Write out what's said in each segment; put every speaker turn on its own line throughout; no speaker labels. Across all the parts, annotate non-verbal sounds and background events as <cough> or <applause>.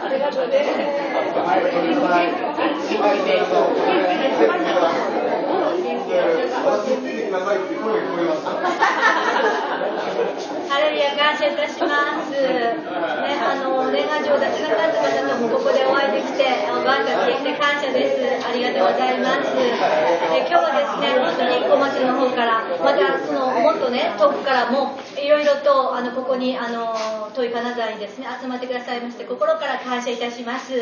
ありがとうね。
ハレルヤ感謝いたします。ね、あの、年賀状を出しなかった方ともここでお会いできて、おばあちゃんできて感謝です。ありがとうございます。え今日はですね、本当に小町の方から、またその、もっとね、遠くからも、いろいろと、あの、ここに、あの、遠い金沢にですね、集まってくださいまして、心から感謝いたします。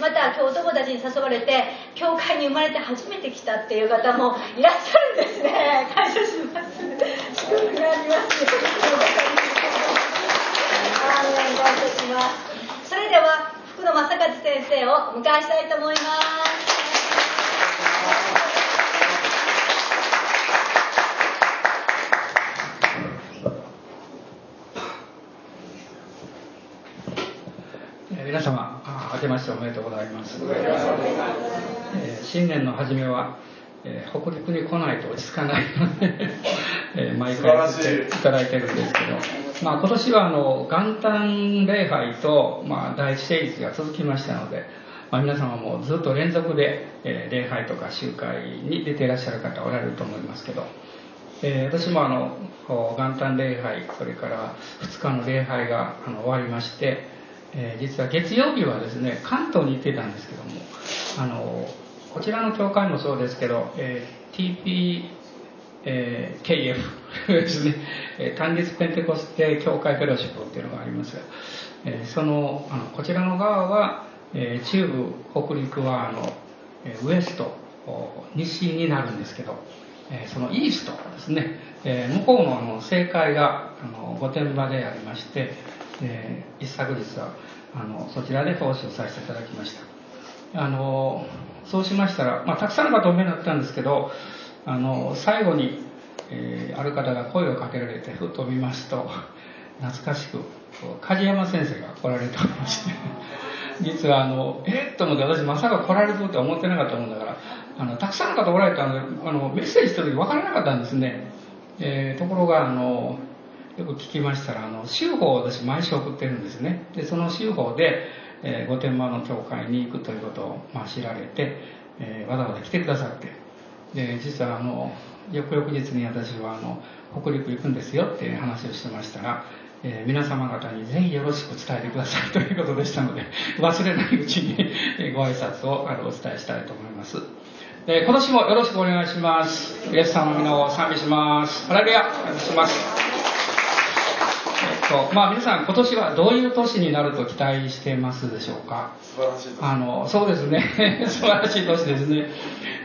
また、今日お友達に誘われて、教会に生まれて初めて来たっていう方もいらっしゃるんですね。感謝します。祝福があります。それでは、福野正和先生をお迎えしたいと思います。
えー皆様、あ明けましておめでとうございます。えー新年の初めは、えー北陸に来ないと落ち着かないので、えー毎回いただいてるんですけど、まあ、今年はあの元旦礼拝と、まあ、第一聖日が続きましたので、まあ、皆様もずっと連続で、えー礼拝とか集会に出ていらっしゃる方おられると思いますけど、えー私もあの元旦礼拝それから2日の礼拝があの終わりまして、えー実は月曜日はですね関東に行ってたんですけどもあのこちらの教会もそうですけど、えー TP えー KF ですね、単立ペンテコステ教会フェローシップっていうのがありますが、えーそのあのこちらの側は、えー中部北陸はあの、えーウエスト西になるんですけど、えーそのイーストですね、えー向こうのあの正解があの御殿場でありまして、えー一昨日はあのそちらで奉仕をさせていただきました。あのそうしましたら、まあ、たくさんの方お見えになったんですけどあの最後に、えーある方が声をかけられてふっと見ますと懐かしく梶山先生が来られておりまして実はあのえっと思って私まさか来られるとは思ってなかったもんだからあのたくさんの方おられたのであのメッセージした時分からなかったんですね、えーところがあのよく聞きましたらあの州法を私毎週送ってるんですね。でその州法で、えー御殿場の教会に行くということを、まあ、知られて、えーわざわざ来てくださってで実はあの翌々日に私はあの北陸行くんですよって話をしてましたら、えー皆様方にぜひよろしく伝えてくださいということでしたので <laughs> 忘れないうちにご挨拶をあのお伝えしたいと思います。で今年もよろしくお願いします。イエス様の皆を賛美します。ハレルヤお願いします。えっとまあ皆さん今年はどういう年になると期待してますでしょうか？
素晴らしい。
あのそうですね。<laughs> 素晴らしい年ですね、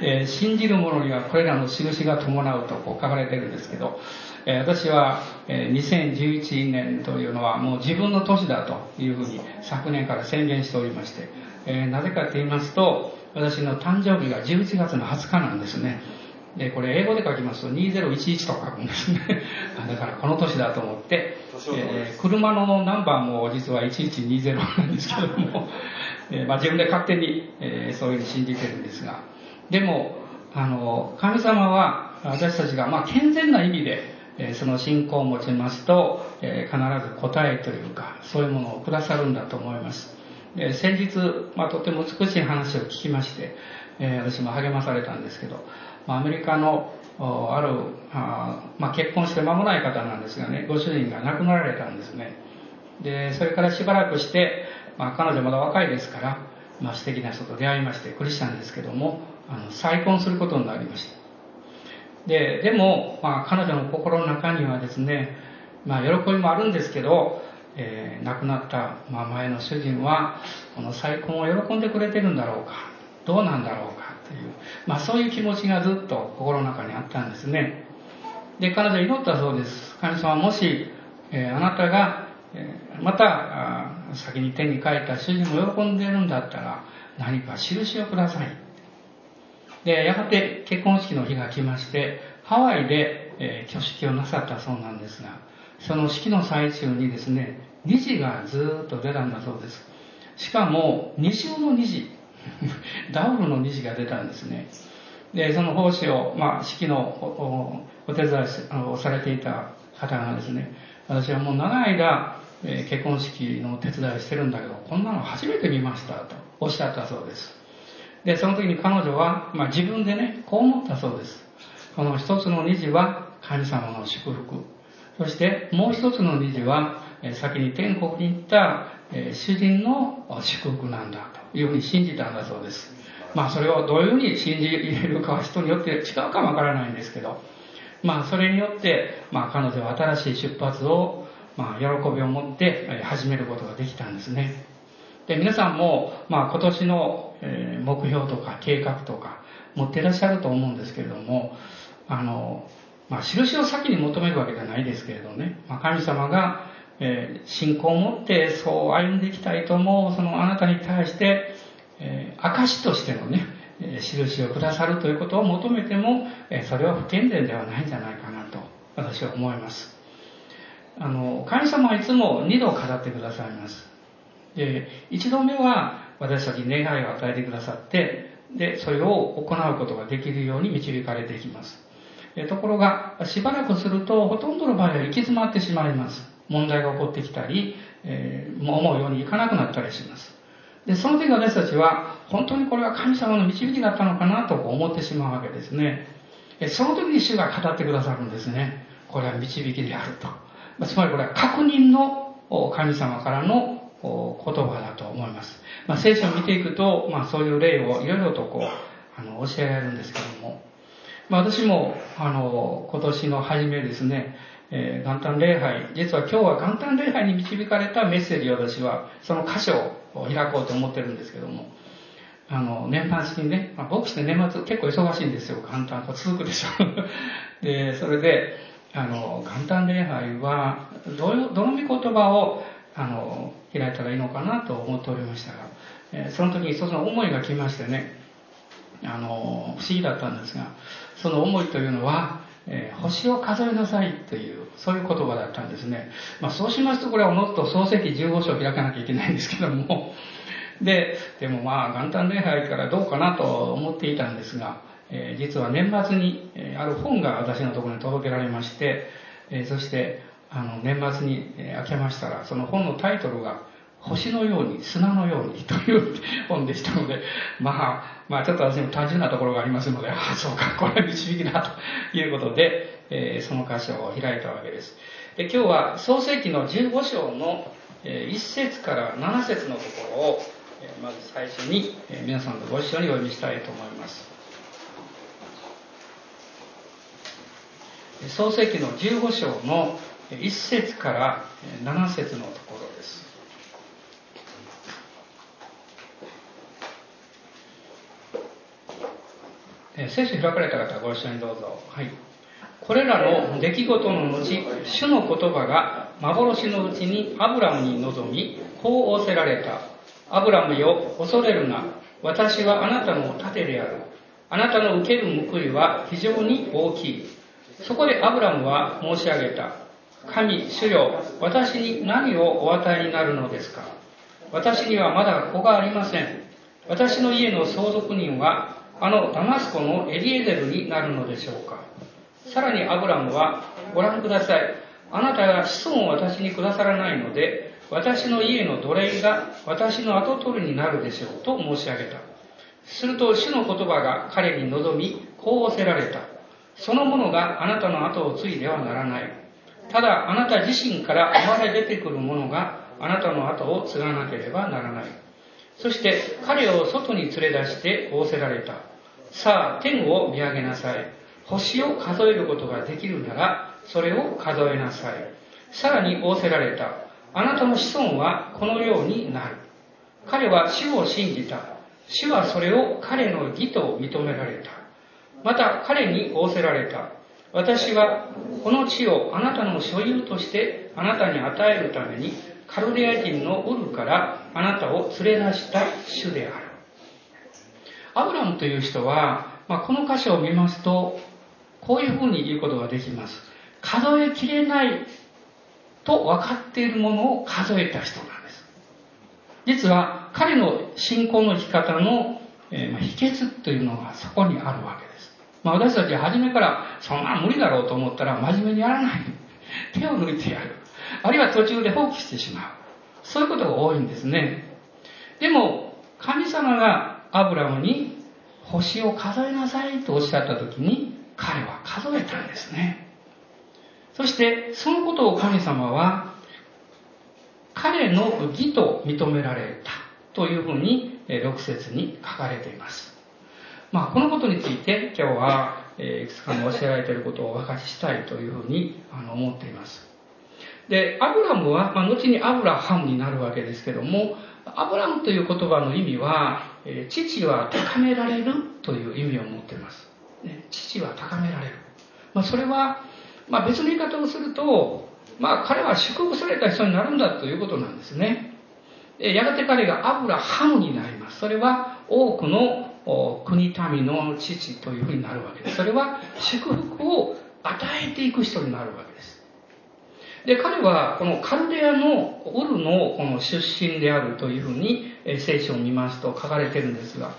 えー信じる者にはこれらの印が伴うとこう書かれてるんですけど、えー私は、えー2011年というのはもう自分の年だというふうに昨年から宣言しておりまして、えーなぜかと言いますと私の誕生日が11月の20日なんですねでこれ英語で書きますと2011と書くんですね。あ <laughs> だからこの年だと思って、えー車のナンバーも実は1120なんですけども、<laughs> えーまあ、自分で勝手に、えーそういうふうに信じてるんですが。でもあの神様は私たちが、まあ、健全な意味で、えーその信仰を持ちますと、えー必ず答えというかそういうものをくださるんだと思います。で先日、まあ、とても美しい話を聞きまして、えー私も励まされたんですけど、まあ、アメリカのあるあ、まあ、結婚して間もない方なんですがねご主人が亡くなられたんですね。でそれからしばらくして、まあ、彼女まだ若いですから、まあ、素敵な人と出会いましてクリスチャンですけどもあの再婚することになりました。ででも、まあ、彼女の心の中にはですね、まあ、喜びもあるんですけど、えー亡くなった、まあ、前の主人はこの再婚を喜んでくれてるんだろうかどうなんだろうかという、まあ、そういう気持ちがずっと心の中にあったんですね。で彼女は祈ったそうです。神様もし、えーあなたが、えーまた先に手に書いた主人も喜んでるんだったら何か印をください。でやがて結婚式の日が来ましてハワイで、えー挙式をなさったそうなんですがその式の最中にですね虹がずっと出たんだそうです。しかも二重の虹 <laughs> ダブルの虹が出たんですねでその奉仕を、まあ、式のお手伝いをされていた方がですね、私はもう長い間、え結婚式の手伝いをしてるんだけど、こんなの初めて見ましたとおっしゃったそうです。で、その時に彼女は、まあ、自分でね、こう思ったそうです。この一つの虹は神様の祝福。そしてもう一つの虹は、先に天国に行った主人の祝福なんだいうふうに信じたんだそうです。まあそれをどういうふうに信じるかは人によって違うかもわからないんですけど、まあそれによって、まあ彼女は新しい出発を、まあ喜びを持って始めることができたんですね。で、皆さんも、まあ今年の目標とか計画とか持っていらっしゃると思うんですけれども、あの、まあ印を先に求めるわけじゃないですけれどね、まあ神様が、えー、信仰を持ってそう歩んでいきたいと思う、そのあなたに対して、えー、証としてのね、えー、印をくださるということを求めても、えー、それは不健全ではないんじゃないかなと私は思います。あの、神様はいつも二度語ってくださいます。で、一度目は私たちに願いを与えてくださって、で、それを行うことができるように導かれていきます。ところが、しばらくすると、ほとんどの場合は行き詰まってしまいます。問題が起こってきたり、えー、思うようにいかなくなったりします。で、その時私たちは、本当にこれは神様の導きだったのかなと思ってしまうわけですね。その時に主が語ってくださるんですね。これは導きであると。つまりこれは確認の神様からの言葉だと思います。まあ、聖書を見ていくと、まあ、そういう例をいろいろとこう、あの、教えられるんですけども、まあ、私も、あの、今年の初めですね、えー、元旦礼拝、実は今日は元旦礼拝に導かれたメッセージを私は、その箇所を開こうと思ってるんですけども、あの、年末にね、まあ、牧師って年末結構忙しいんですよ、元旦が続くでしょ。<laughs> で、それで、あの、元旦礼拝は、どういう、どの御言葉を、あの、開いたらいいのかなと思っておりましたが、えー、その時に一つの思いが来ましてね、あの、不思議だったんですが、その思いというのは、えー、星を数えなさいという、そういう言葉だったんですね。まあそうしますと、これはおのっと創世記15章開かなきゃいけないんですけども、で、でもまあ元旦礼拝からどうかなと思っていたんですが、えー、実は年末に、えー、ある本が私のところに届けられまして、えー、そして、あの、年末に、え開けましたら、その本のタイトルが、星のように、砂のようにという本でしたので、まあ、まあちょっと私も単純なところがありますので、ああ、そうか、これは導きだということで、えー、その箇所を開いたわけです。で、今日は創世記の15章の、え、1節から7節のところを、え、まず最初に、え、皆さんとご一緒にお読みしたいと思います。創世記の15章の1節から7節のところです。聖書開かれた方ご一緒にどうぞ。はい。これらの出来事の後、主の言葉が幻のうちにアブラムに臨み、こう仰せられた。アブラムよ、恐れるな。私はあなたの盾である。あなたの受ける報いは非常に大きい。そこでアブラムは申し上げた。神、主よ、私に何をお与えになるのですか私にはまだ子がありません。私の家の相続人は、あのダマスコのエリエゼルになるのでしょうかさらにアブラムは、ご覧ください。あなたが子孫を私にくださらないので、私の家の奴隷が私の後取りになるでしょうと申し上げた。すると主の言葉が彼に望み、こう仰せられた。そのものがあなたの後を継いではならない。ただあなた自身から生まれ出てくるものがあなたの後を継がなければならない。そして彼を外に連れ出して仰せられた。さあ、天を見上げなさい。星を数えることができるなら、それを数えなさい。さらに仰せられた。あなたの子孫はこのようになる。彼は主を信じた。主はそれを彼の義と認められた。また彼に仰せられた。私はこの地をあなたの所有としてあなたに与えるためにカルデア人のウルからあなたを連れ出した主である。アブラムという人は、まあ、この箇所を見ますと、こういうふうに言うことができます。数えきれないと分かっているものを数えた人なんです。実は彼の信仰の生き方の、えー、秘訣というのがそこにあるわけです。まあ、私たちは初めからそんな無理だろうと思ったら真面目にやらない。<laughs> 手を抜いてやる。あるいは途中で放棄してしまう。そういうことが多いんですね。でも、神様がアブラムに星を数えなさいとおっしゃった時に彼は数えたんですね。そしてそのことを神様は彼の義と認められたというふうに6節に書かれています。まあ、このことについて今日は、いくつかの教えられていることをお分かちしたいというふうに思っています。で、アブラムは、まあ、後にアブラハムになるわけですけども、アブラムという言葉の意味は、父は高められるという意味を持っています。父は高められる。まあ、それは、まあ、別の言い方をすると、まあ、彼は祝福された人になるんだということなんですね。やがて彼がアブラハムになります。それは多くの国民の父というふうになるわけです。それは祝福を与えていく人になるわけです。で、彼はこのカルデアのウルのこの出身であるというふうに聖書を見ますと書かれてるんですが、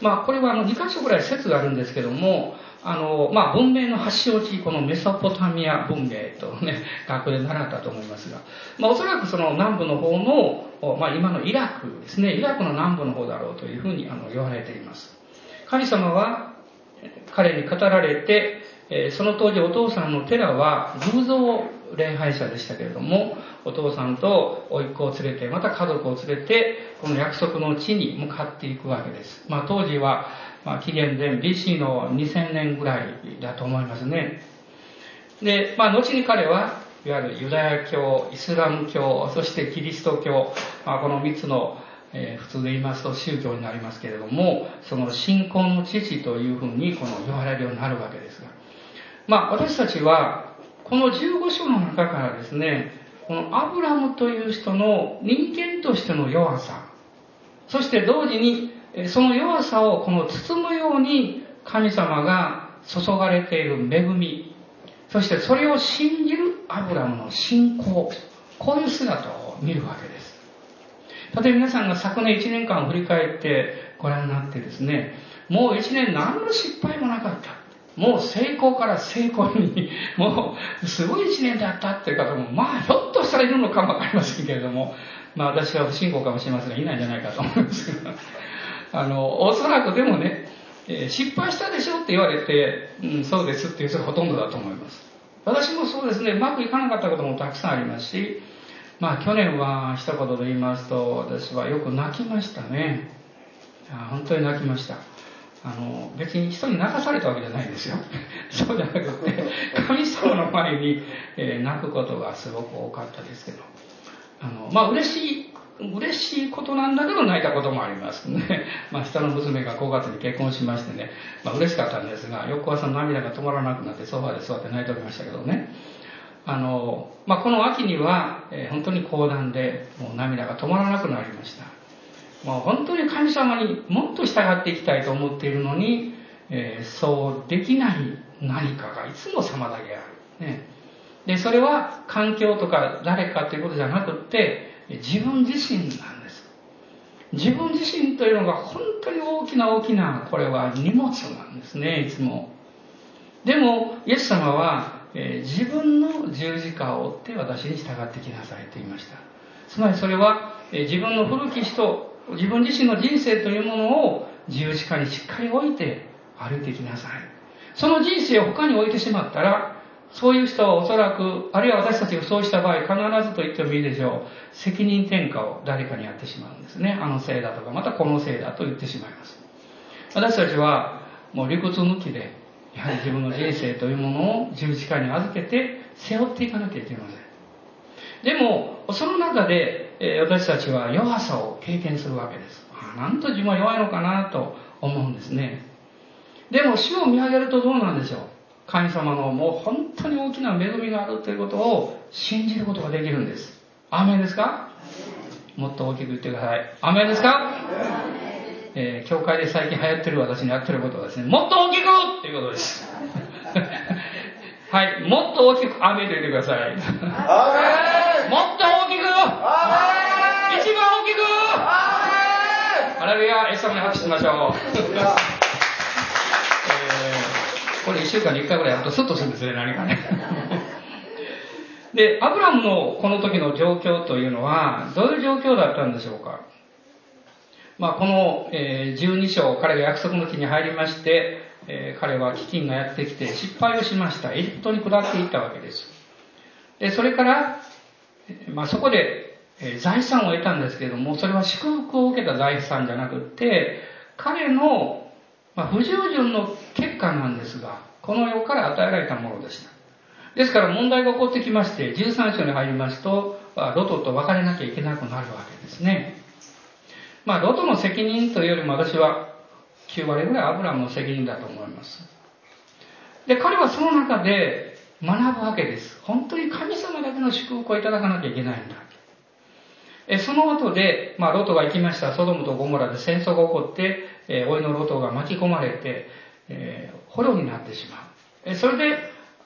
まあこれはあの2箇所ぐらい説があるんですけども、あの、まあ文明の発祥地、このメソポタミア文明とね、<laughs> 学で習ったと思いますが、まあおそらくその南部の方の、まあ今のイラクですね、イラクの南部の方だろうというふうにあの言われています。神様は彼に語られて、その当時お父さんのテラは偶像礼拝者でしたけれども、お父さんと甥っ子を連れて、また家族を連れて、この約束の地に向かっていくわけです。まあ当時は、まあ紀元前 BC の2000年ぐらいだと思いますね。で、まあ後に彼は、いわゆるユダヤ教、イスラム教、そしてキリスト教、まあこの3つのえー、普通で言いますと宗教になりますけれども、その信仰の父というふうにこの言われるようになるわけですが。まあ私たちはこの15章の中からですね、このアブラムという人の人間としての弱さ、そして同時にその弱さをこの包むように神様が注がれている恵み、そしてそれを信じるアブラムの信仰、こういう姿を見るわけです。例えば皆さんが昨年1年間を振り返ってご覧になってですね、もう1年何の失敗もなかった。もう成功から成功に、もうすごい一年だったっていう方も、まあひょっとしたらいるのかもわかりませんけれども、<laughs> まあ私は不信仰かもしれませんが、いないんじゃないかと思いますけど、あの、おそらくでもね、えー、失敗したでしょって言われて、うん、そうですっていう人がほとんどだと思います。私もそうですね、うまくいかなかったこともたくさんありますし、まあ去年は一言で言いますと、私はよく泣きましたね。本当に泣きました。あの、別に人に泣かされたわけじゃないんですよ。<laughs> そうじゃなくて、神様の前に、えー、泣くことがすごく多かったですけど、あの、まあ嬉しい、嬉しいことなんだけど泣いたこともあります <laughs> ね。まあ下の娘が5月に結婚しましてね、まあ嬉しかったんですが、翌朝涙が止まらなくなってソファーで座って泣いておりましたけどね。あの、まあこの秋には、えー、本当に講談でもう涙が止まらなくなりました。もう本当に神様にもっと従っていきたいと思っているのに、えー、そうできない何かがいつも妨げある。ね。で、それは環境とか誰かということじゃなくって、自分自身なんです。自分自身というのが本当に大きな大きな、これは荷物なんですね、いつも。でも、イエス様は、えー、自分の十字架を追って私に従ってきなさいと言いました。つまりそれは、えー、自分の古き人、自分自身の人生というものを十字架にしっかり置いて歩いていきなさい。その人生を他に置いてしまったら、そういう人はおそらく、あるいは私たちがそうした場合、必ずと言ってもいいでしょう。責任転嫁を誰かにやってしまうんですね。あのせいだとか、またこのせいだと言ってしまいます。私たちは、もう理屈抜きで、やはり自分の人生というものを十字架に預けて背負っていかなきゃいけません。でも、その中で、え私たちは弱さを経験するわけです。あなんと自分は弱いのかなと思うんですね。でも、主を見上げるとどうなんでしょう？神様のもう本当に大きな恵みがあるということを信じることができるんです。アメンですか？もっと大きく言ってください。アメンですか？えー、教会で最近流行ってる私にやってることはですね、もっと大きくっていうことです。はい、もっと大きく、アメンと言ってください。もっと大きく一番大きくハレルヤ、エス様に拍手しましょう。えー、これ一週間に一回ぐらいやるとスッとするんですね、何かね。<laughs> で、アブラムのこの時の状況というのは、どういう状況だったんでしょうか。まあ、この、えー、12章、彼が約束の地に入りまして、えー、彼は飢饉がやってきて失敗をしました。エジプトに下っていったわけです。でそれから、まあ、そこで、え、財産を得たんですけれども、それは祝福を受けた財産じゃなくって、彼の、ま、不従順の結果なんですが、この世から与えられたものでした。ですから問題が起こってきまして、13章に入りますと、ロトと別れなきゃいけなくなるわけですね。まあ、ロトの責任というよりも私は9割ぐらいアブラムの責任だと思います。で、彼はその中で学ぶわけです。本当に神様だけの祝福をいただかなきゃいけないんだ。えその後で、まあ、ロトが行きました、ソドムとゴモラで戦争が起こって、えー、老いのロトが巻き込まれて、えー、捕虜になってしまう。えそれで、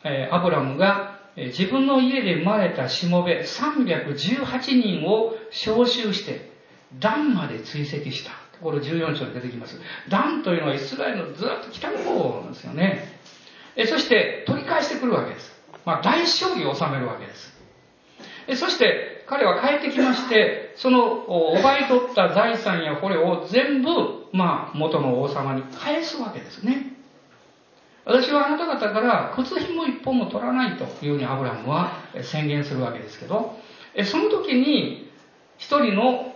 えー、アブラムが、え自分の家で生まれたしもべ318人を召集して、ダンまで追跡した。これ14章に出てきます。ダンというのはイスラエルのずっと北の方なんですよね。えそして取り返してくるわけです。まあ、大勝利を収めるわけです。えそして彼は帰ってきまして、その奪い取った財産やこれを全部、まあ、元の王様に返すわけですね。私はあなた方から靴紐一本も取らないというふうにアブラムは宣言するわけですけど、その時に一人の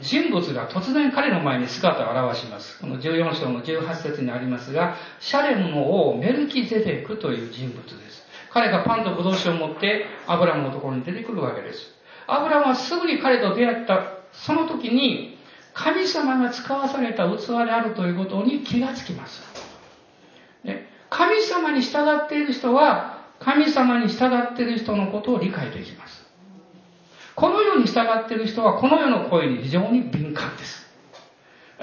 人物が突然彼の前に姿を現します。この14章の18節にありますが、シャレムの王メルキゼデクという人物です。彼がパンとブドウ酒を持ってアブラムのところに出てくるわけです。アブラムはすぐに彼と出会ったその時に神様が使わされた器であるということに気がつきます。ね、神様に従っている人は神様に従っている人のことを理解できます。この世に従っている人はこの世の声に非常に敏感です。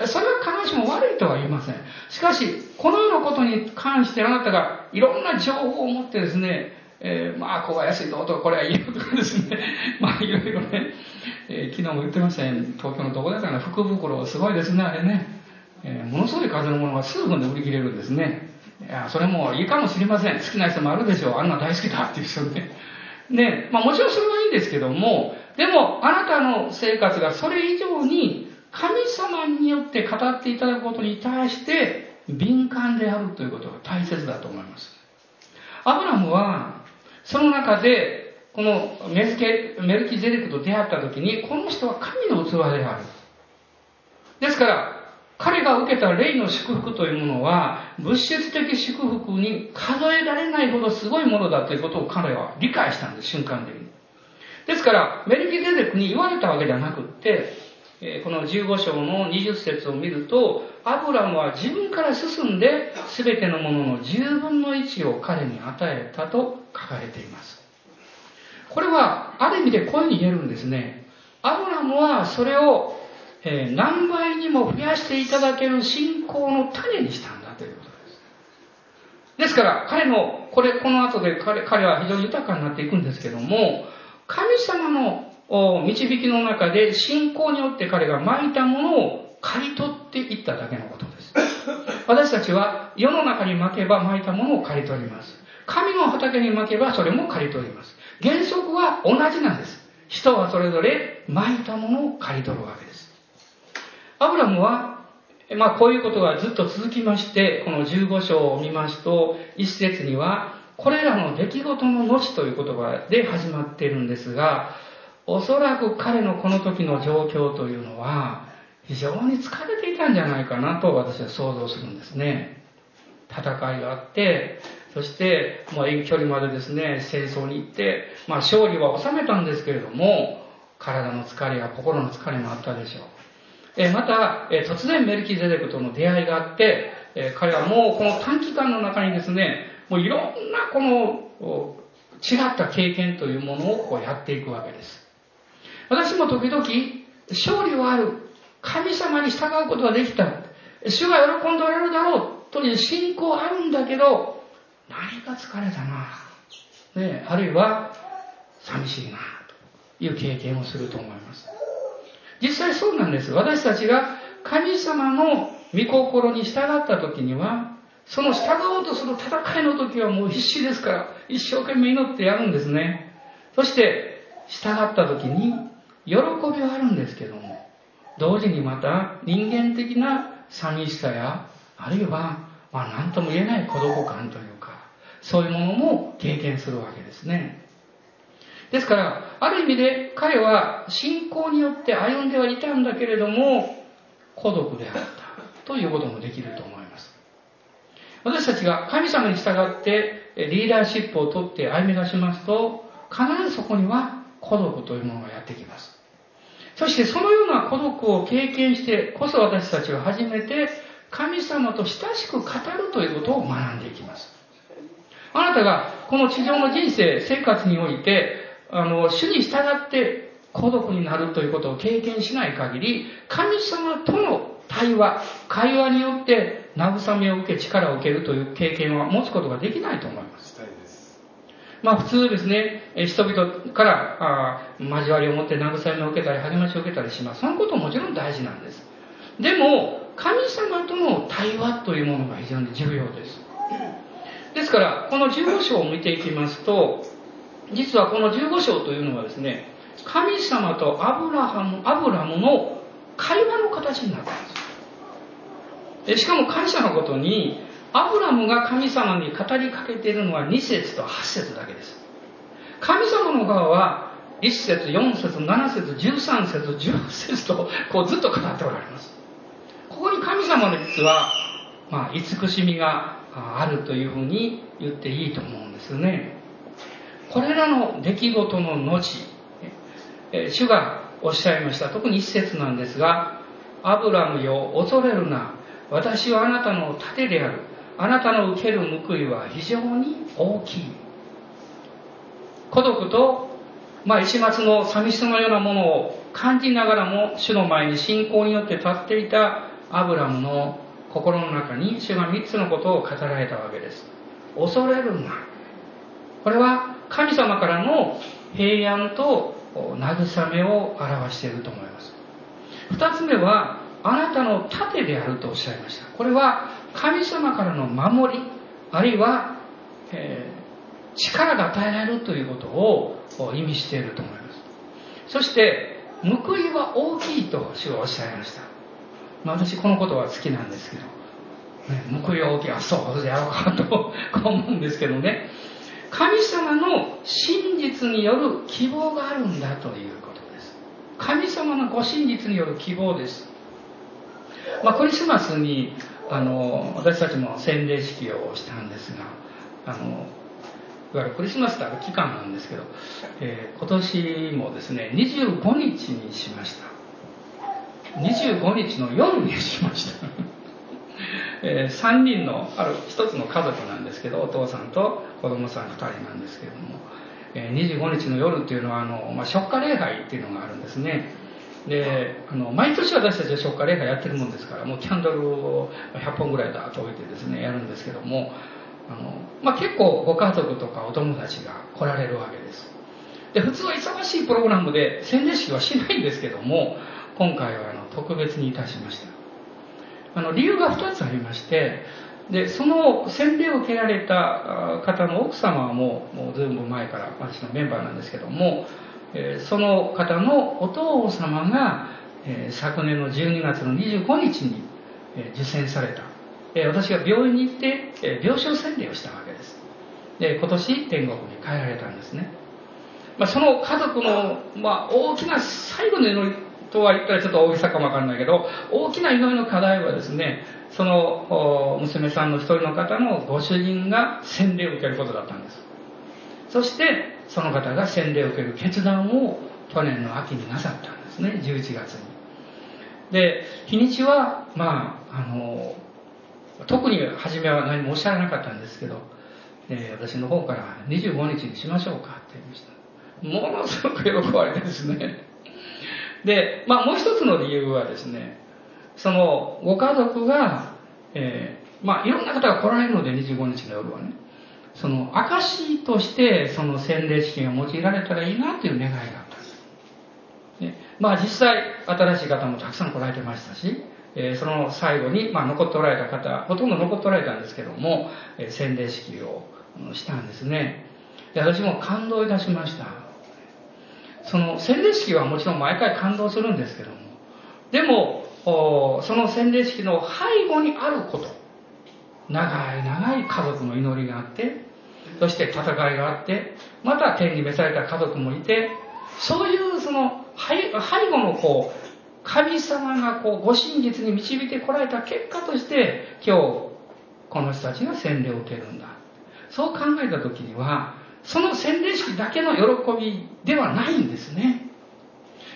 それは必ずしも悪いとは言いません。しかし、この世のことに関してあなたがいろんな情報を持ってですね、えー、まあ、ここが安いととこれはいいよとかですね、<laughs> まあ、いろいろね、えー、昨日も言ってましたね、東京のどこだかな、福袋、すごいですね、あれね。えー、ものすごい数のものが数分で売り切れるんですね。いや、それもいいかもしれません。好きな人もあるでしょう。あんな大好きだっていう人ね。<laughs> ね、まあもちろんそれはいいんですけども、でもあなたの生活がそれ以上に神様によって語っていただくことに対して敏感であるということが大切だと思います。アブラムは、その中で、このメルケメルキゼレクと出会った時に、この人は神の器である。ですから、彼が受けた霊の祝福というものは、物質的祝福に数えられないほどすごいものだということを彼は理解したんです、瞬間的に。ですから、メルキゼデクに言われたわけではなくって、この15章の20節を見ると、アブラムは自分から進んで、全てのものの10分の1を彼に与えたと書かれています。これは、ある意味でこういうふうに言えるんですね。アブラムはそれをえ、何倍にも増やしていただける信仰の種にしたんだということです。ですから、彼の、これ、この後で彼彼は非常に豊かになっていくんですけども、神様の導きの中で信仰によって彼が巻いたものを刈り取っていっただけのことです。<laughs> 私たちは世の中に巻けば巻いたものを刈り取ります。神の畑に巻けばそれも刈り取ります。原則は同じなんです。人はそれぞれ巻いたものを刈り取るわけです。アブラムは、まあこういうことがずっと続きまして、この15章を見ますと、一節には、これらの出来事の後という言葉で始まっているんですが、おそらく彼のこの時の状況というのは、非常に疲れていたんじゃないかなと私は想像するんですね。戦いがあって、そして、もう遠距離までですね、戦争に行って、まあ勝利は収めたんですけれども、体の疲れや心の疲れもあったでしょう。えまた、え突然メルキゼデクとの出会いがあって、え彼はもうこの短期間の中にですね、もういろんなこの違った経験というものをこうやっていくわけです。私も時々、勝利はある。神様に従うことができた。主が喜んでおられるだろうという信仰あるんだけど、何か疲れたな。ね、あるいは寂しいなという経験をすると思います。実際そうなんです。私たちが神様の御心に従った時には、その従おうとする戦いの時はもう必死ですから、一生懸命祈ってやるんですね。そして、従った時に、喜びはあるんですけども、同時にまた人間的な寂しさや、あるいは、まあ何とも言えない孤独感というか、そういうものも経験するわけですね。ですから、ある意味で彼は信仰によって歩んではいたんだけれども、孤独であったということもできると思います。私たちが神様に従ってリーダーシップをとって歩み出しますと、必ずそこには孤独というものがやってきます。そしてそのような孤独を経験してこそ私たちは初めて神様と親しく語るということを学んでいきます。あなたがこの地上の人生、生活において、あの、主に従って孤独になるということを経験しない限り、神様との対話、会話によって慰めを受け、力を受けるという経験は持つことができないと思います。まあ普通ですね、人々からあ交わりを持って慰めを受けたり励ましを受けたりします。そのことももちろん大事なんです。でも、神様との対話というものが非常に重要です。ですから、この15章を見ていきますと、実はこの15章というのはですね、神様とアブラハム、アブラムの会話の形になっています。しかも感謝のことに、アブラムが神様に語りかけているのは2節と8節だけです。神様の側は1節、4節、7節、13節、10節とこうずっと語っておられます。ここに神様の実は、まあ、慈しみがあるというふうに言っていいと思うんですよね。これらの出来事の後、主がおっしゃいました。特に一節なんですが、アブラムよ、恐れるな。私はあなたの盾である。あなたの受ける報いは非常に大きい。孤独と、まあ、石松の寂しさのようなものを感じながらも、主の前に信仰によって立っていたアブラムの心の中に主が三つのことを語られたわけです。恐れるな。これは神様からの平安と慰めを表していると思います。二つ目は、あなたの盾であるとおっしゃいました。これは神様からの守り、あるいは、えー、力が与えられるということを意味していると思います。そして、報いは大きいと主はおっしゃいました。まあ、私このことは好きなんですけど、ね、報いは大きい、あ、そうでやろうかと <laughs> 思うんですけどね、神様の真実による希望があるんだということです。神様のご真実による希望です。まあ、クリスマスにあの私たちも洗礼式をしたんですがあのいわゆるクリスマスってある期間なんですけど、えー、今年もですね25日にしました。25日の夜にしました。<laughs> えー、3人のある一つの家族なんですけどお父さんと子供さん2人なんですけども、えー、25日の夜っていうのはあの、まあ、食家礼拝っていうのがあるんですね。であの毎年私たちは食家礼拝やってるもんですからもうキャンドルを100本ぐらいだと置いてですねやるんですけどもあの、まあ、結構ご家族とかお友達が来られるわけです。で普通は忙しいプログラムで洗礼式はしないんですけども今回はあの特別にいたしました。あの理由が2つありましてでその洗礼を受けられた方の奥様はもうもうずいぶん前から私のメンバーなんですけどもその方のお父様が昨年の12月の25日に受洗された。私が病院に行って病床洗礼をしたわけです。で今年天国に帰られたんですね、まあ、その家族の、まあ、大きな最後の祈りとは言ったらちょっと大げさかもわかんないけど大きな祈りの課題はですねその娘さんの一人の方のご主人が洗礼を受けることだったんです。そしてその方が洗礼を受ける決断を去年の秋になさったんですね。11月に。で日にちはまああの特に初めは何もおっしゃらなかったんですけど、えー、私の方から25日にしましょうかって言いました。ものすごく喜ばれてですね。で、まあ、もう一つの理由はですねそのご家族が、えー、まあいろんな方が来られるので25日の夜はね。その証としてその洗礼式が用いられたらいいなという願いがあったんです。ね、まあ実際新しい方もたくさん来られてましたし、えー、その最後に、まあ、残っておられた方、ほとんど残っておられたんですけども、えー、洗礼式をしたんですね。で私も感動いたしました。その洗礼式はもちろん毎回感動するんですけども、でも、その洗礼式の背後にあること、長い長い家族の祈りがあって、そして戦いがあって、また天に召された家族もいて、そういうその背後のこう、神様がこうご真実に導いてこられた結果として、今日、この人たちが洗礼を受けるんだ。そう考えた時には、その洗礼式だけの喜びではないんですね。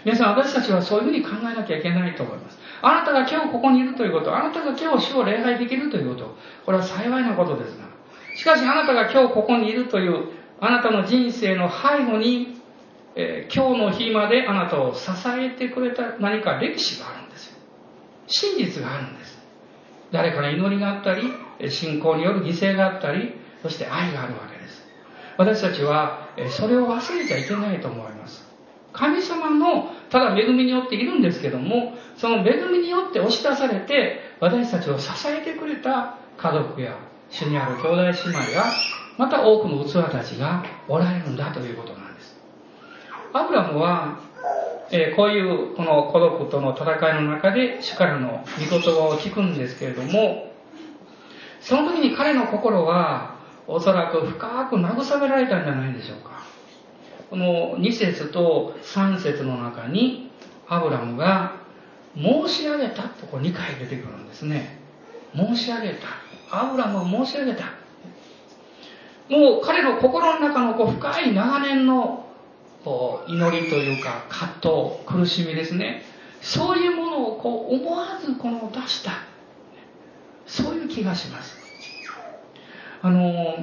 皆さん、私たちはそういうふうに考えなきゃいけないと思います。あなたが今日ここにいるということ、あなたが今日主を礼拝できるということ、これは幸いなことですが、しかしあなたが今日ここにいるという、あなたの人生の背後に、えー、今日の日まであなたを支えてくれた何か歴史があるんですよ。真実があるんです。誰かの祈りがあったり、信仰による犠牲があったり、そして愛があるわけです。私たちはえそれを忘れちゃいけないと思います。神様のただ恵みによっているんですけども、その恵みによって押し出されて、私たちを支えてくれた家族や主にある兄弟姉妹が、また多くの器たちがおられるんだということなんです。アブラムは、えー、こういうこの孤独との戦いの中で主からの御言葉を聞くんですけれども、その時に彼の心はおそらく深く慰められたんじゃないでしょうか。この2節と3節の中にアブラムが申し上げたとこう2回出てくるんですね。申し上げた。アブラムは申し上げた。もう彼の心の中のこう深い長年の祈りというか葛藤、苦しみですね。そういうものをこう思わずこの出した。そういう気がします。あの、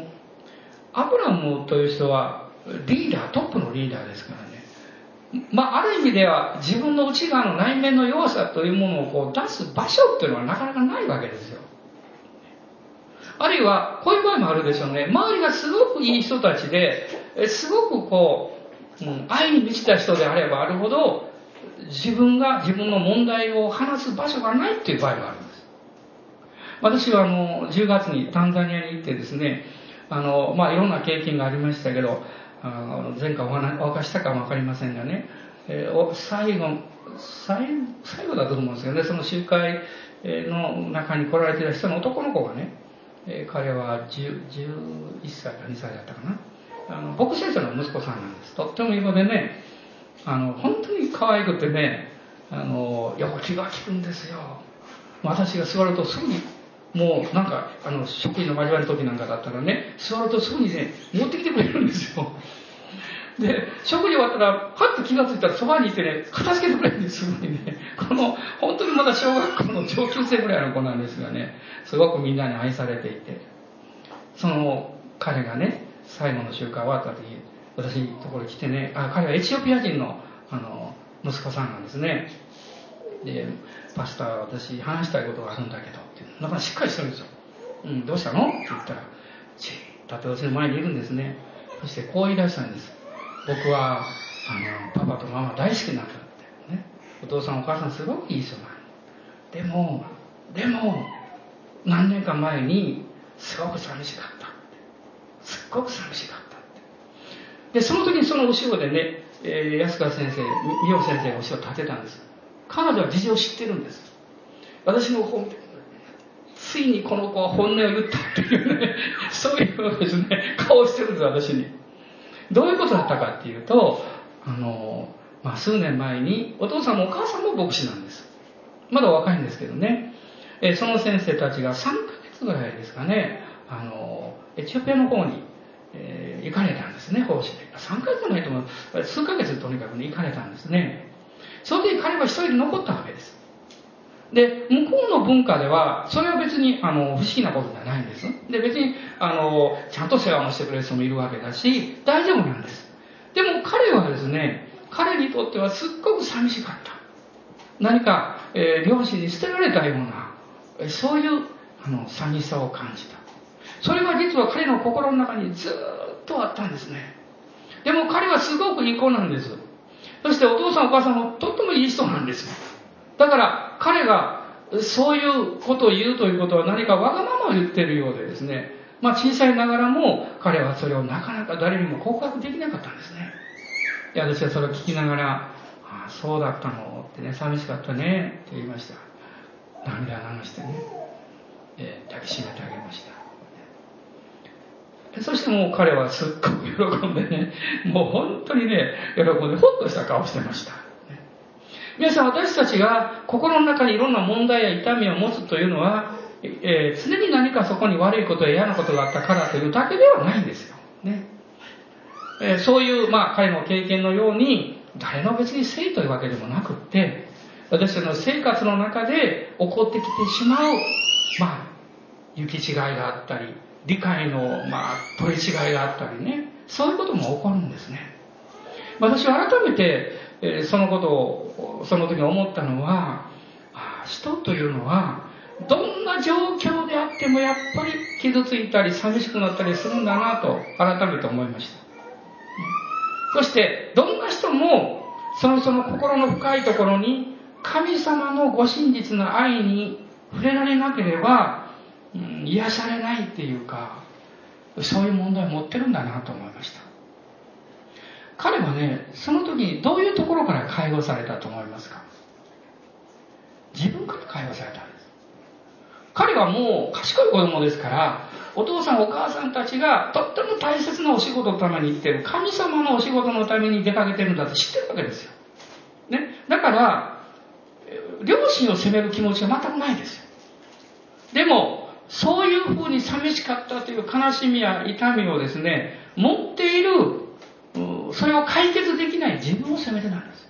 アブラムという人はリーダー、トップのリーダーですからね。まあ、ある意味では自分の内側の内面の弱さというものをこう出す場所っていうのはなかなかないわけですよ。あるいは、こういう場合もあるでしょうね。周りがすごくいい人たちで、すごくこう、うん、愛に満ちた人であればあるほど、自分が自分の問題を話す場所がないっていう場合があるんです。私はあの、10月にタンザニアに行ってですね、あの、まあ、いろんな経験がありましたけど、あの前回お話お明かしたかもわかりませんがね、えー、最後、最最後だと思うんですけどね、その集会の中に来られてた人の男の子がね、えー、彼は11歳か2歳だったかな。あの僕先生の息子さんなんです。とってもいい子でね、あの、本当に可愛くてね、あの、よく気が利くんですよ。私が座るとすぐにもうなんか、あの、職員の交わりの時なんかだったらね、座るとすぐにね、持ってきてくれるんですよ。で、食事終わったら、パッと気がついたらそばにいてね、片付けてくれるんです、すぐにね。この、本当にまだ小学校の上級生ぐらいの子なんですがね、すごくみんなに愛されていて、その彼がね、最後の集会終わった時、私のところに来てね、あ、彼はエチオピア人の、あの、息子さんなんですね。で、パスタ、私話したいことがあるんだけど、って。なかなかしっかりしてるんですよ。うん、どうしたの？って言ったら、ちだって私の前にいるんですね。そしてこう言い出したんです。僕は、あの、パパとママ大好きなんだって。ね。お父さんお母さんすごくいい人なの。でも、でも、何年か前に、すごく寂しかったって。すっごく寂しかったって。で、その時にその後ろでね、えー、安川先生、美穂先生が後ろ立てたんです。彼女は事情を知ってるんです。私の本ついにこの子は本音を言ったっていうね、そういうですね、顔をしてるんです、私に。どういうことだったかっていうと、あの、まあ、数年前に、お父さんもお母さんも牧師なんです。まだ若いんですけどね。えその先生たちが3ヶ月ぐらいですかね、あの、エチオピアの方に、えー、行かれたんですね、奉仕で。3ヶ月もないと思う。数ヶ月とにかくね、行かれたんですね。その時彼は一人で残ったわけです。で、向こうの文化では、それは別に、あの、不思議なことではないんです。で、別に、あの、ちゃんと世話もしてくれる人もいるわけだし、大丈夫なんです。でも彼はですね、彼にとってはすっごく寂しかった。何か、えー、両親に捨てられたような、そういう、あの、寂しさを感じた。それは実は彼の心の中にずっとあったんですね。でも彼はすごくいい子なんです。そしてお父さんお母さんもとってもいい人なんです。だから彼がそういうことを言うということは何かわがままを言ってるようでですね、まあ小さいながらも彼はそれをなかなか誰にも告白できなかったんですね。で、私はそれを聞きながら、ああ、そうだったのってね、寂しかったねって言いました。涙流してね、えー、抱きしめてあげました。そしてもう彼はすっごく喜んでね、もう本当にね、喜んでほっとした顔してました。皆さん、私たちが心の中にいろんな問題や痛みを持つというのは、えー、常に何かそこに悪いことや嫌なことがあったからというだけではないんですよ。ね。えー、そういう、まあ、彼の経験のように、誰の別にせいというわけでもなくって、私たちの生活の中で起こってきてしまう、まあ、行き違いがあったり、理解の、まあ、取り違いがあったりね、そういうことも起こるんですね。私は改めて、え、そのことを、その時思ったのは、人というのは、どんな状況であってもやっぱり傷ついたり寂しくなったりするんだなと改めて思いました。そして、どんな人も、その人の心の深いところに、神様のご真実の愛に触れられなければ、うん、癒されないっていうか、そういう問題を持ってるんだなと思いました。彼はね、その時にどういうところから解放されたと思いますか？自分から解放されたんです。彼はもう賢い子供ですから、お父さんお母さんたちがとっても大切なお仕事のために行ってる、神様のお仕事のために出かけてるんだって知ってるわけですよ。ね？だから、両親を責める気持ちは全くないですよ。でも、そういうふうに寂しかったという悲しみや痛みをですね、持っている、それを解決できない自分を責めてなんです。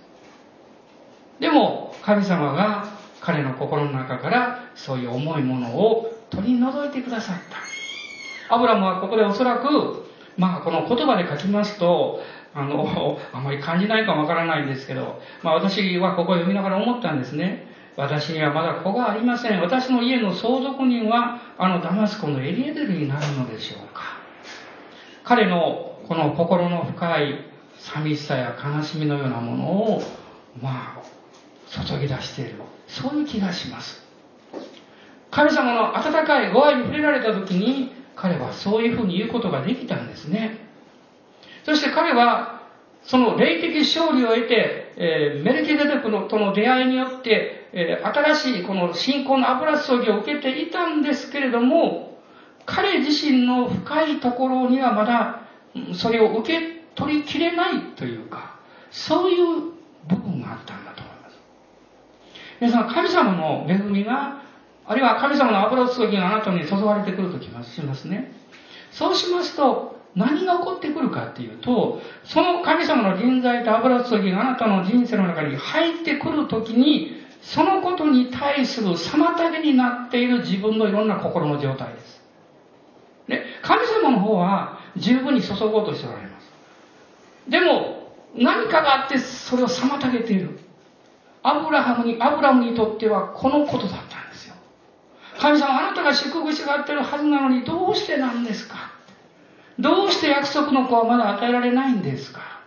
でも、神様が彼の心の中からそういう重いものを取り除いてくださった。アブラムはここでおそらく、まあこの言葉で書きますと、あの、あまり感じないかわからないんですけど、まあ私はここを読みながら思ったんですね。私にはまだ子がありません。私の家の相続人は、あのダマスコのエリエゼルになるのでしょうか。彼のこの心の深い寂しさや悲しみのようなものを、まあ、注ぎ出している。そういう気がします。神様の温かいご愛に触れられた時に、彼はそういうふうに言うことができたんですね。そして彼は、その霊的勝利を得て、えー、メルキデデクのとの出会いによって、えー、新しいこの信仰の油注ぎを受けていたんですけれども、彼自身の深いところにはまだ、それを受け取りきれないというか、そういう部分があったんだと思います。皆さん、神様の恵みが、あるいは神様の油注ぎがあなたに注がれてくるときますしますね。そうしますと、何が起こってくるかっていうと、その神様の人材と油注ぎがあなたの人生の中に入ってくるときに、そのことに対する妨げになっている自分のいろんな心の状態です。ね、神様の方は十分に注ごうとしておられます。でも、何かがあってそれを妨げている。アブラハムに、アブラムにとってはこのことだったんですよ。神様、あなたが祝福しがってるはずなのにどうしてなんですか？どうして約束の子はまだ与えられないんですか？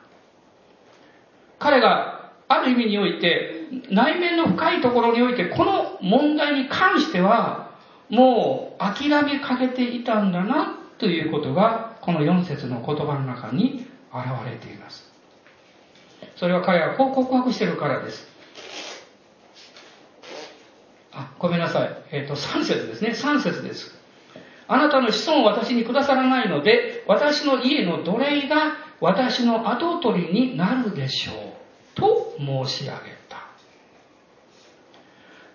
彼がある意味において内面の深いところにおいてこの問題に関してはもう諦めかけていたんだなということがこの4節の言葉の中に現れています。それは彼はこう告白してるからです。あ、ごめんなさい。えっ、ー、と、3節ですね。3節です。あなたの子孫を私にくださらないので、私の家の奴隷が私の跡取りになるでしょう。と申し上げた。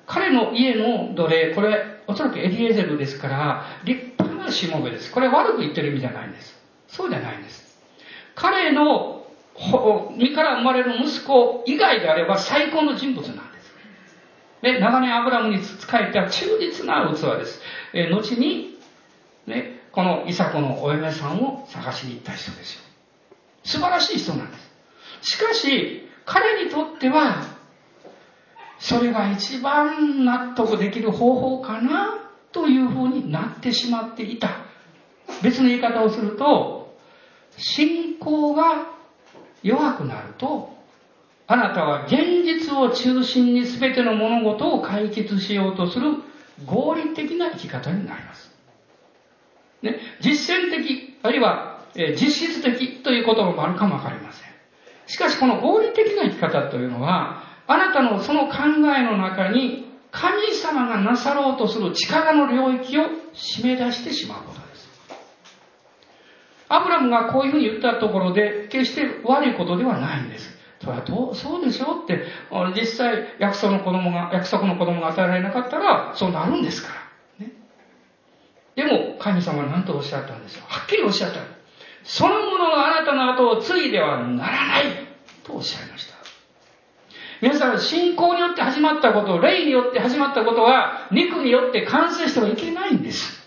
彼の家の奴隷、これ、おそらくエリエゼルですから、立派なしもべです。これ悪く言ってる意味じゃないんです。そうじゃないんです。彼の身から生まれる息子以外であれば最高の人物なんです。で、長年アブラムに仕えた忠実な器です。え後にね、このイサコのお嫁さんを探しに行った人ですよ。素晴らしい人なんです。しかし、彼にとっては、それが一番納得できる方法かなというふうになってしまっていた。別の言い方をすると、信仰が弱くなると、あなたは現実を中心に全ての物事を解決しようとする合理的な生き方になります。ね、実践的、あるいは、え実質的という言葉もあるかもわかりません。しかしこの合理的な生き方というのは、あなたのその考えの中に神様がなさろうとする力の領域を締め出してしまうことです。アブラムがこういうふうに言ったところで、決して悪いことではないんです。それはどう、そうでしょうって、実際約束の子供が、約束の子供が与えられなかったら、そうなるんですから。ね、でも、神様は何とおっしゃったんですよ。はっきりおっしゃった。そのものがあなたの後を継いではならないとおっしゃいました。皆さん、信仰によって始まったこと、霊によって始まったことは、肉によって完成してはいけないんです。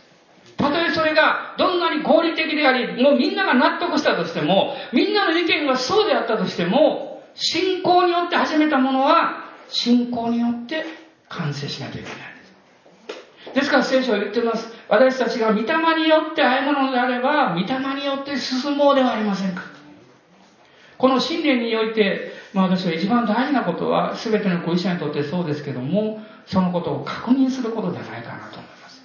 たとえそれがどんなに合理的であり、もうみんなが納得したとしても、みんなの意見がそうであったとしても、信仰によって始めたものは、信仰によって完成しなきゃいけないんです。ですから聖書は言ってます。私たちが御霊によって歩むのであれば、御霊によって進もうではありませんか。この信念において、まあ私は一番大事なことは、全てのクリスチャンにとってそうですけども、そのことを確認することじゃないかなと思います。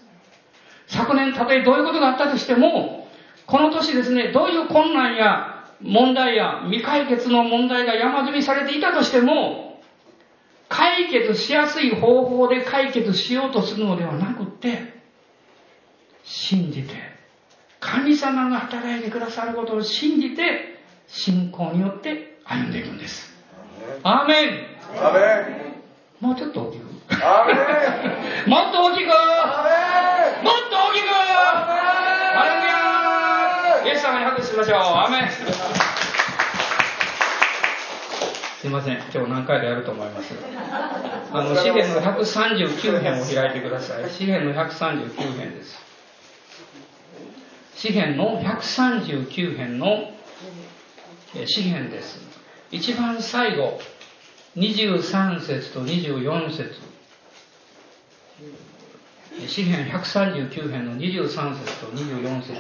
昨年、たとえどういうことがあったとしても、この年ですね、どういう困難や問題や未解決の問題が山積みされていたとしても、解決しやすい方法で解決しようとするのではなくって、信じて、神様が働いてくださることを信じて、信仰によって歩んでいくんです。アーメン
アメ
ンもうちょっと大きく。
アメ
ンもっと大きくもっと大きくハレルヤイエス様に拍手しましょう。アーメンすいません。今日何回かやると思います？あの、詩篇の139編を開いてください。詩篇の139編です。詩篇の139編の詩篇です。一番最後、23節と24節詩篇139編の23節と24節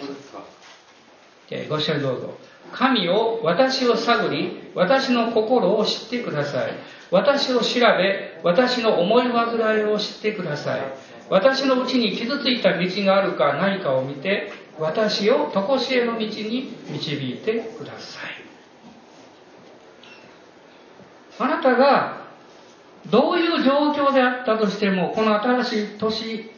ご一緒にどうぞ。神を、私を探り、私の心を知ってください。私を調べ、私の思い煩いを知ってください。私のうちに傷ついた道があるかないかを見て、私を常しえの道に導いてください。あなたがどういう状況であったとしても、この新しい年、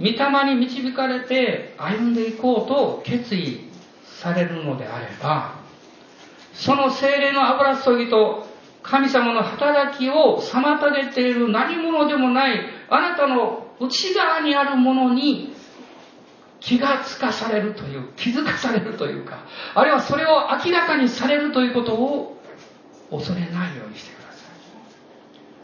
御霊に導かれて歩んでいこうと決意されるのであれば、その精霊の油注ぎと神様の働きを妨げている何者でもないあなたの内側にあるものに気がつかされるという、気づかされるというか、あるいはそれを明らかにされるということを恐れないようにしてください。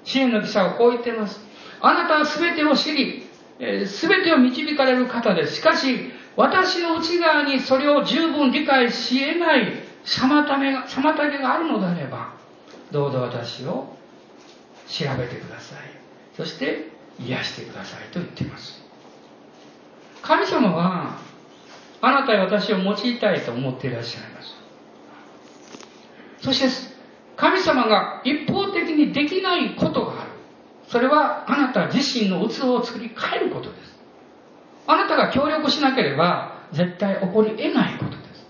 支援の記者はこう言っています。あなたは全てを知り、全てを導かれる方です。しかし、私の内側にそれを十分理解し得ない妨げが妨げがあるのであれば、どうぞ私を調べてください。そして癒してくださいと言っています。神様は、あなたや私を用いたいと思っていらっしゃいます。そして、神様が一方的にできないことがある。それはあなた自身の器を作り変えることです。あなたが協力しなければ絶対起こり得ないことです。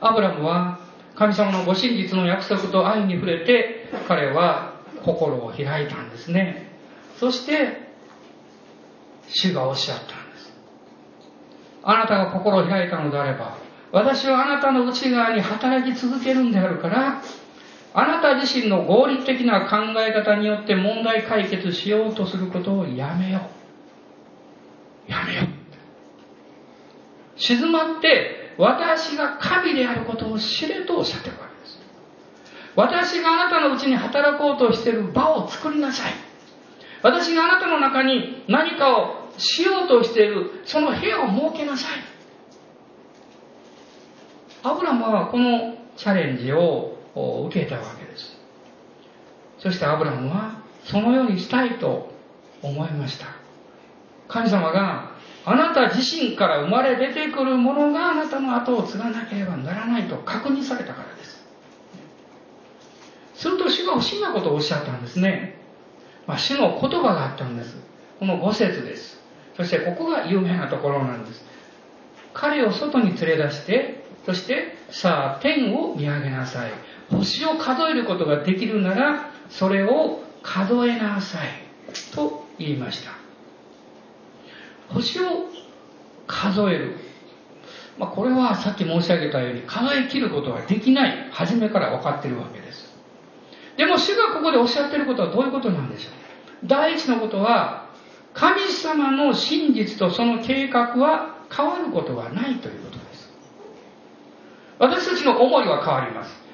アブラムは神様のご真実の約束と愛に触れて彼は心を開いたんですね。そして主がおっしゃったんです。あなたが心を開いたのであれば私はあなたの内側に働き続けるんであるからあなた自身の合理的な考え方によって問題解決しようとすることをやめよう。やめよう。静まって、私が神であることを知れとおっしゃってるわけです。私があなたのうちに働こうとしている場を作りなさい。私があなたの中に何かをしようとしている、その部屋を設けなさい。アブラムはこのチャレンジをを受けたわけです。そしてアブラムはそのようにしたいと思いました。神様があなた自身から生まれ出てくるものがあなたの後を継がなければならないと確認されたからです。すると主が不思議なことをおっしゃったんですね。まあ、主の言葉があったんです。この5節です。そしてここが有名なところなんです。彼を外に連れ出して、そしてさあ、天を見上げなさい。星を数えることができるなら、それを数えなさい。と言いました。星を数える。まあ、これはさっき申し上げたように数え切ることはできない。初めから分かってるわけです。でも主がここでおっしゃってることはどういうことなんでしょう第一のことは、神様の真実とその計画は変わることはないということです。私たちの思いは変わります。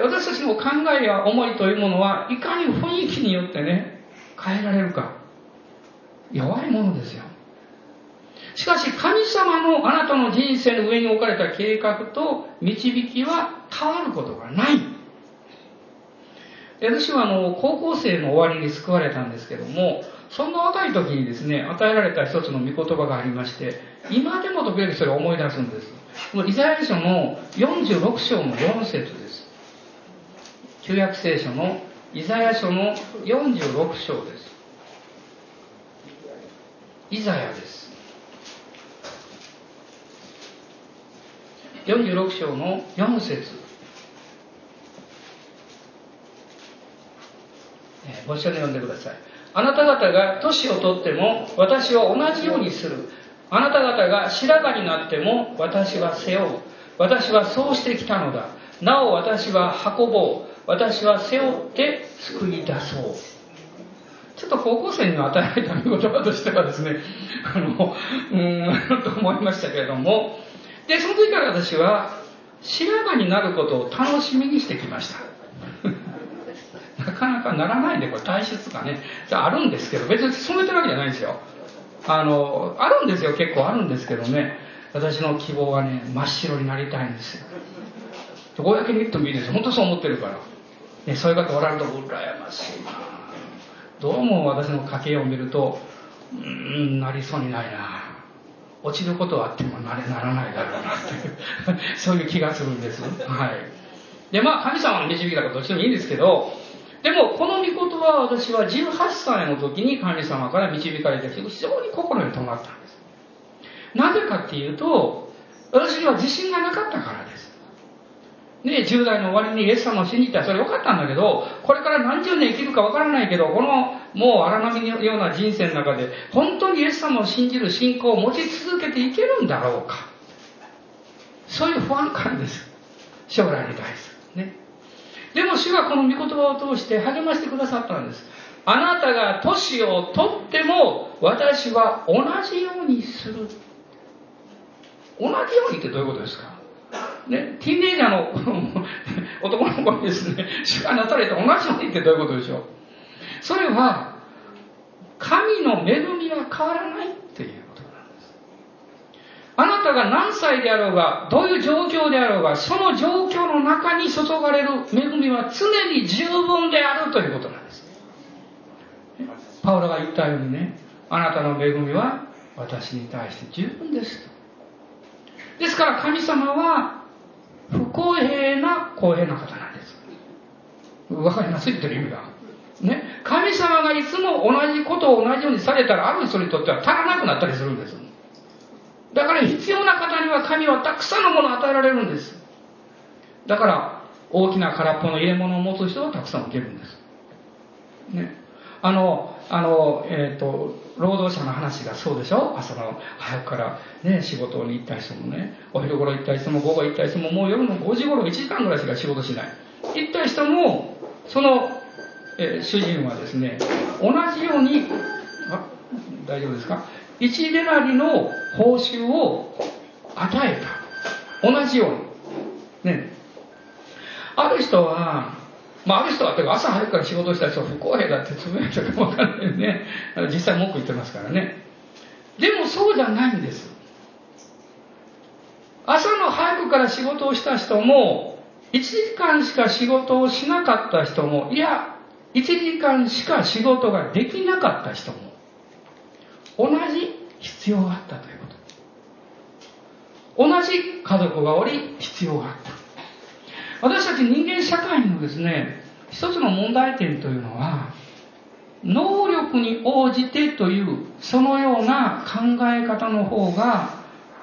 私たちの考えや思いというものはいかに雰囲気によってね、変えられるか。弱いものですよ。しかし神様のあなたの人生の上に置かれた計画と導きは変わることがない。私はあの高校生の終わりに救われたんですけども、そんな若い時にですね、与えられた一つの御言葉がありまして、今でも時々それを思い出すんです。イザヤ書の46章の4節です。旧約聖書のイザヤ書の46章です。イザヤです。46章の4節ご一緒に読んでください。あなた方が年をとっても私は同じようにする。あなた方が白髪になっても私は背負う。私はそうしてきたのだ。なお私は運ぼう。私は背負って救い出そう。ちょっと高校生に与えられた見言葉としてはですね、あの、うーん、と思いましたけれども、で、その時から私は白髪になることを楽しみにしてきました。なかなかならないんで、これ体質がね、あるんですけど、別に染めてるわけじゃないんですよ。あの、あるんですよ、結構あるんですけどね、私の希望はね、真っ白になりたいんですよ。公に言ってもいいです。本当そう思ってるから。ね、そういう方おられると羨ましいなどうも私の家計を見ると、うん、なりそうにないな落ちることはあってもなれならないだろうなっていうそういう気がするんです。はい。で、まあ、神様の導きだからどっちでもいいんですけど、でも、この御言葉は私は18歳の時に神様から導かれて非常に心に留まったんです。なぜかっていうと、私には自信がなかったからです。ね、10代の終わりにイエス様を信じたらそれよかったんだけど、これから何十年生きるかわからないけど、このもう荒波のような人生の中で、本当にイエス様を信じる信仰を持ち続けていけるんだろうか。そういう不安感です。将来に対する。ね。でも主はこの御言葉を通して励ましてくださったんです。あなたが年を取っても私は同じようにする。同じようにってどういうことですか？ね、ティーネイジャーの <laughs> 男の子にですね、主がなされて同じようにってどういうことでしょう？それは、神の恵みは変わらないっていうことなんです。あなたが何歳であろうが、どういう状況であろうが、その状況の中に注がれる恵みは常に十分であるということなんです。パウロが言ったようにね、あなたの恵みは私に対して十分ですですから神様は不公平な公平な方なんです。わかります？言ってる意味が。ね？神様がいつも同じことを同じようにされたら、ある人にとっては足らなくなったりするんです。だから必要な方には神はたくさんのものを与えられるんです。だから、大きな空っぽの入れ物を持つ人はたくさん受けるんです。ね？あの、あの、えっ、ー、と、労働者の話がそうでしょ？朝の早くからね、仕事に行った人もね、お昼頃行った人も午後行った人も、もう夜の5時頃1時間ぐらいしか仕事しない。行った人も、その、えー、主人はですね、同じように、あ、大丈夫ですか ?1 デナリの報酬を与えた。同じように。ね。ある人は、まあ、ある人は、朝早くから仕事した人は不公平だってつぶやいたかもわかんないね。実際文句言ってますからね。でもそうじゃないんです。朝の早くから仕事をした人も、1時間しか仕事をしなかった人も、いや、1時間しか仕事ができなかった人も、同じ必要があったということ。同じ家族がおり、必要があった。私たち人間社会のですね、一つの問題点というのは、能力に応じてという、そのような考え方の方が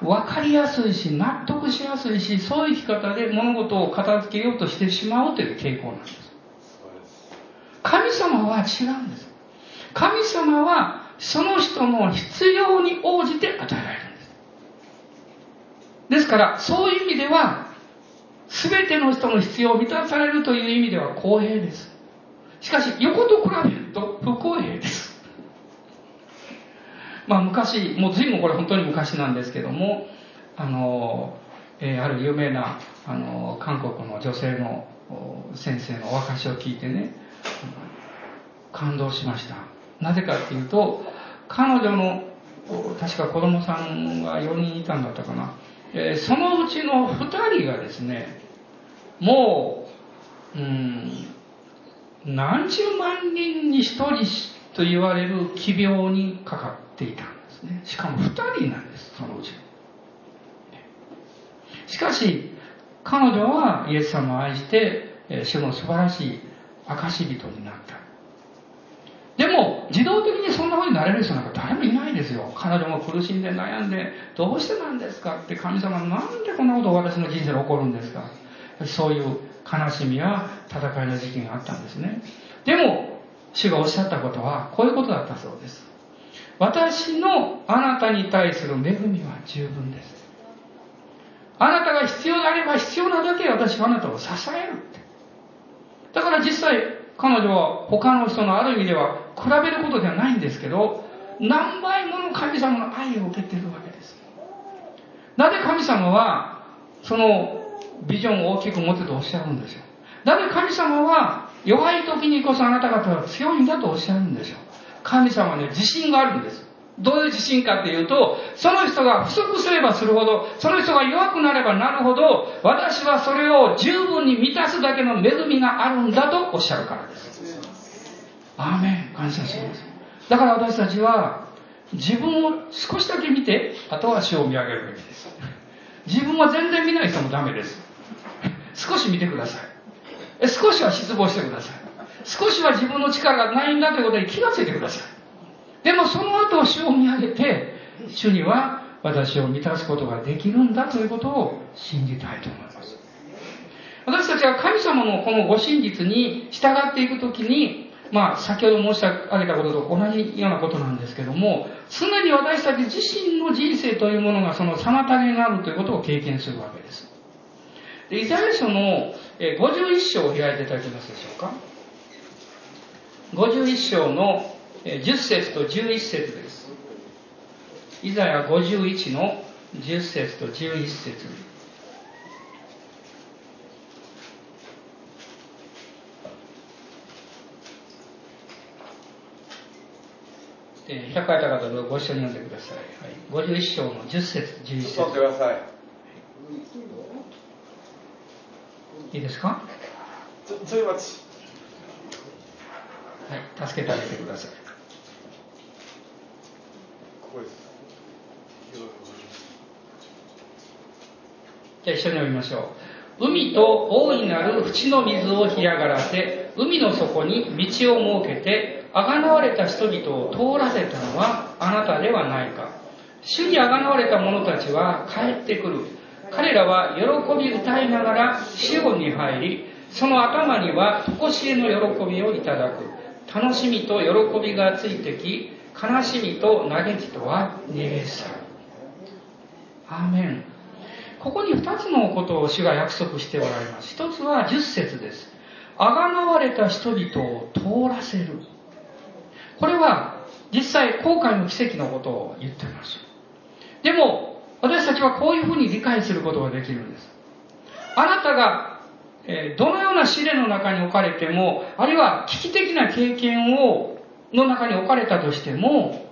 分かりやすいし、納得しやすいし、そういう生き方で物事を片付けようとしてしまうという傾向なんです。神様は違うんです。神様はその人の必要に応じて与えられるんです。ですから、そういう意味では、すべての人の必要を満たされるという意味では公平です。しかし、横と比べると不公平です。まあ昔、もう随分これ本当に昔なんですけども、あの、えー、ある有名な、あの、韓国の女性の先生のお証を聞いてね、感動しました。なぜかっていうと、彼女の、確か子供さんが4人いたんだったかな。えー、そのうちの2人がですね、もう、うん、何十万人に1人と言われる奇病にかかっていたんですね。しかも2人なんです、そのうち。しかし、彼女はイエス様を愛して、主の素晴らしい証人になった。でも、自動的にそんな風になれる人なんか誰もいないですよ。彼女も苦しんで悩んで、どうしてなんですかって神様、なんでこんなこと私の人生で起こるんですかそういう悲しみや戦いの時期があったんですね。でも、主がおっしゃったことは、こういうことだったそうです。私のあなたに対する恵みは十分です。あなたが必要であれば必要なだけ私はあなたを支えるって。だから実際、彼女は他の人のある意味では比べることではないんですけど、何倍もの神様の愛を受けているわけです。なぜ神様は、そのビジョンを大きく持ってとおっしゃるんですよ。なぜ神様は弱い時にこそあなた方は強いんだとおっしゃるんですよ。神様には、自信があるんです。どういう自信かっていうと、その人が不足すればするほど、その人が弱くなればなるほど、私はそれを十分に満たすだけの恵みがあるんだとおっしゃるからです。アーメン。感謝します。だから私たちは、自分を少しだけ見て、あとは主を見上げるべきです。自分は全然見ない人もダメです。少し見てください。少しは失望してください。少しは自分の力がないんだということに気がついてください。でもその後主を見上げて、主には私を満たすことができるんだということを信じたいと思います。私たちは神様のこのご真実に従っていくときに、まあ、先ほど申し上げたことと同じようなことなんですけども、常に私たち自身の人生というものがその妨げになるということを経験するわけです。でイザヤ書の51章を開いていただけますでしょうか？51章の10節と11節です。イザヤ51の10節と11節えー、開かれた方ご一緒に読んでください。はい、51章の10節11節
ってください。
いいですか？
ちょ、い待ち。
はい、助けてあげてください。じゃあ一緒に読みましょう。海と大いなる淵の水を干上がらせ、海の底に道を設けて、あがなわれた人々を通らせたのはあなたではないか。主にあがなわれた者たちは帰ってくる。彼らは喜び歌いながらシオンに入り、その頭には常しえの喜びをいただく。楽しみと喜びがついてき、悲しみと嘆きとは逃げ去る。アーメン。ここに二つのことを主が約束しておられます。一つは十節です。あがなわれた人々を通らせる。これは実際後悔の奇跡のことを言っています。でも、私たちはこういうふうに理解することができるんです。あなたが、えどのような試練の中に置かれても、あるいは危機的な経験を、の中に置かれたとしても、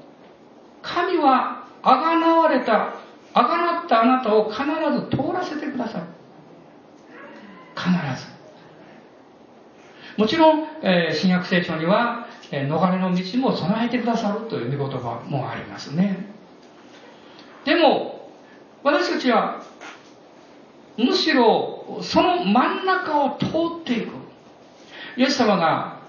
神はあがなわれたあがなったあなたを必ず通らせてくださる。必ず。もちろん、えー、新約聖書には、えー、逃れの道も備えてくださるという御言葉もありますね。でも、私たちは、むしろ、その真ん中を通っていく。イエス様が、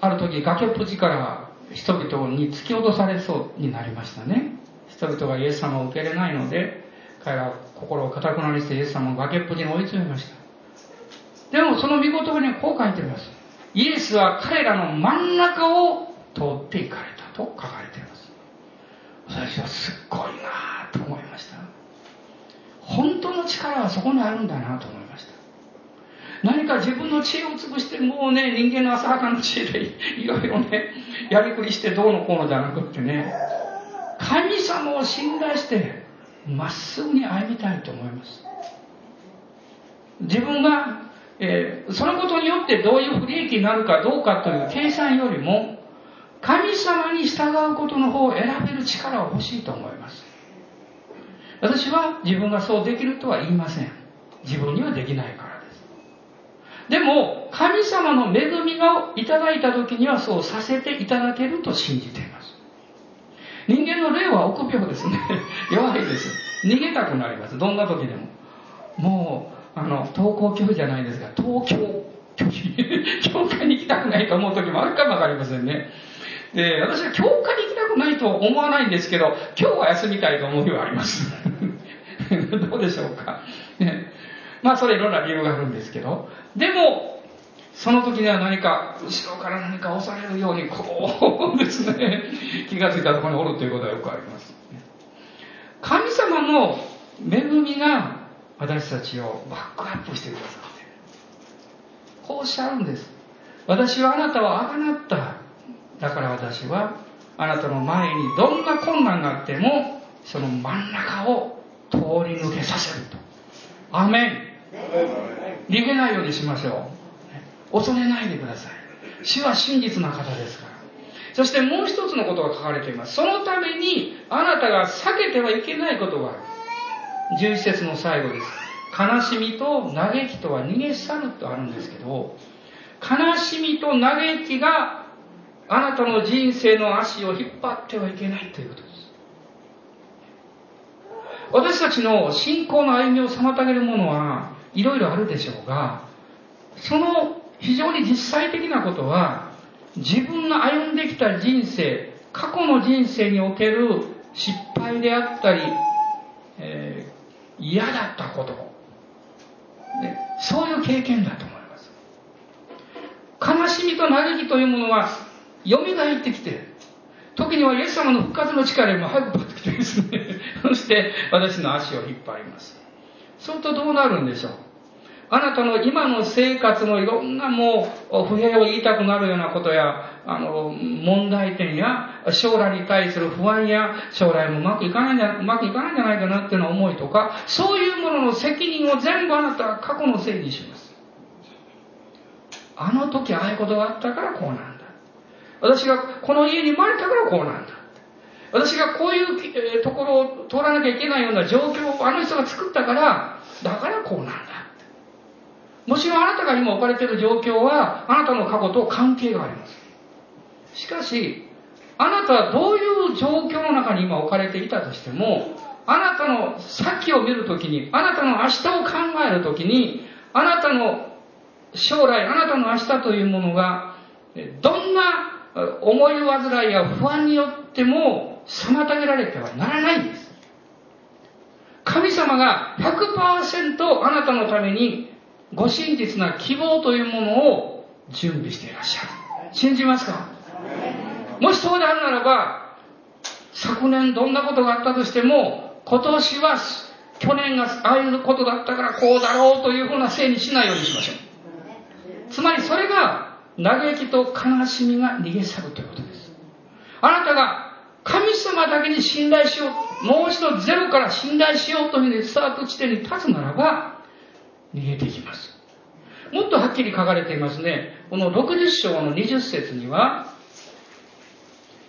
ある時崖っぷちから人々に突き落とされそうになりましたね。人々がイエス様を受け入れないので、彼らは心を堅くなりしてイエス様を崖っぷちに追い詰めました。でもその御言葉にこう書いています。イエスは彼らの真ん中を通っていかれたと書かれています。私はすっごいなと思いました。本当の力はそこにあるんだなと思いました。何か自分の知恵を尽くして、もうね、人間の浅はかな知恵でいろいろね、やりくりしてどうのこうのじゃなくってね、神様を信頼して、まっすぐに歩みたいと思います。自分が、えー、そのことによってどういう不利益になるかどうかという計算よりも、神様に従うことの方を選べる力は欲しいと思います。私は自分がそうできるとは言いません。自分にはできないからです。でも、神様の恵みがいただいた時にはそうさせていただけると信じています。人間の霊は臆病ですね。<laughs> 弱いです。逃げたくなります。どんな時でも。もう、あの、登校拒否じゃないですが、東京拒否。<laughs> 教会に行きたくないと思う時もあるかもわかりませんね。で、私は教会に行きたくないと思わないんですけど、今日は休みたいと思う日はあります。<laughs> どうでしょうか。まあ、それいろんな理由があるんですけど、でも、その時には何か、後ろから何か押されるように、こうですね、<laughs> 気がついたところにおるということはよくあります。神様の恵みが私たちをバックアップしてくださってこうおっしゃるんです。私はあなたをあがなった。だから私はあなたの前にどんな困難があってもその真ん中を通り抜けさせると。アメン。逃げないようにしましょう。恐れないでください。主は真実な方ですから。そしてもう一つのことが書かれています。そのためにあなたが避けてはいけないことがある。11節の最後です。悲しみと嘆きとは逃げ去るとあるんですけど、悲しみと嘆きがあなたの人生の足を引っ張ってはいけないということです。私たちの信仰の歩みを妨げるものはいろいろあるでしょうが、その非常に実際的なことは、自分の歩んできた人生、過去の人生における失敗であったり、えー、嫌だったこと、ね、そういう経験だと思います。悲しみと嘆きというものは蘇ってきて、時にはイエス様の復活の力よりも早くパッと来てですね、<laughs> そして私の足を引っ張ります。そうするとどうなるんでしょう？あなたの今の生活のいろんなもう不平を言いたくなるようなことや、あの、問題点や、将来に対する不安や、将来もうまくいかないんじゃ、うまくいかないんじゃないかなっていうの思いとか、そういうものの責任を全部あなたは過去のせいにします。あの時ああいうことがあったからこうなんだ。私がこの家に生まれたからこうなんだ。私がこういうところを通らなきゃいけないような状況をあの人が作ったから、だからこうなんだ。もちろんあなたが今置かれている状況は、あなたの過去と関係があります。しかし、あなたはどういう状況の中に今置かれていたとしても、あなたの先を見るときに、あなたの明日を考えるときに、あなたの将来、あなたの明日というものが、ど思い煩いや不安によっても妨げられてはならないんです。神様が100%あなたのためにご真実な希望というものを準備していらっしゃる。信じますか？もしそうであるならば、昨年どんなことがあったとしても、今年は去年がああいうことだったからこうだろうというふうなせいにしないようにしましょう。つまりそれが嘆きと悲しみが逃げ去るということです。あなたが神様だけに信頼しよう、もう一度ゼロから信頼しようというスタート地点に立つならば、逃げていきます。もっとはっきり書かれていますね。この60章の20節には、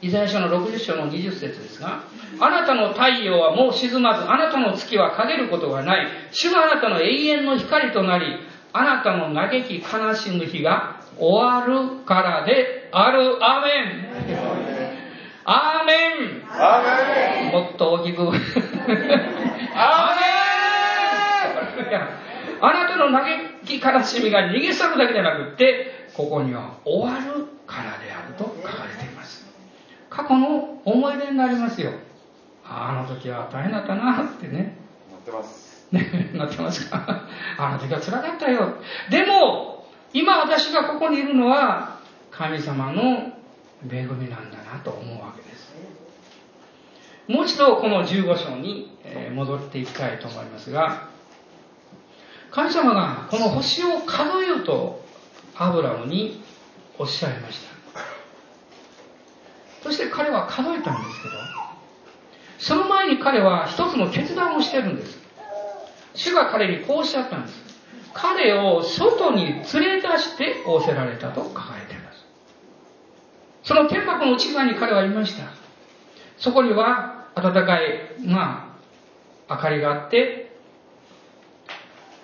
イザヤ書の60章の20節ですが、あなたの太陽はもう沈まず、あなたの月は陰ることがない。主があなたの永遠の光となり、あなたの嘆き悲しむ日が終わるからである。アーメン。アーメン。アーメン。もっと大きく。アーメン。あなたの嘆き悲しみが逃げ去るだけじゃなくって、ここには終わるからであると書かれています。過去の思い出になりますよ。あの時は大変だったなってね。
なってます。
ね、なってますか？あの時は辛かったよ。でも、今私がここにいるのは、神様の恵みなんだなと思うわけです。もう一度この15章に戻っていきたいと思いますが、神様がこの星を数えるとアブラムにおっしゃいました。そして彼は数えたんですけど、その前に彼は一つの決断をしてるんです。主が彼にこうおっしゃったんです。彼を外に連れ出して仰せられたと書かれています。その天幕の内側に彼はいました。そこには暖かい、まあ、明かりがあって、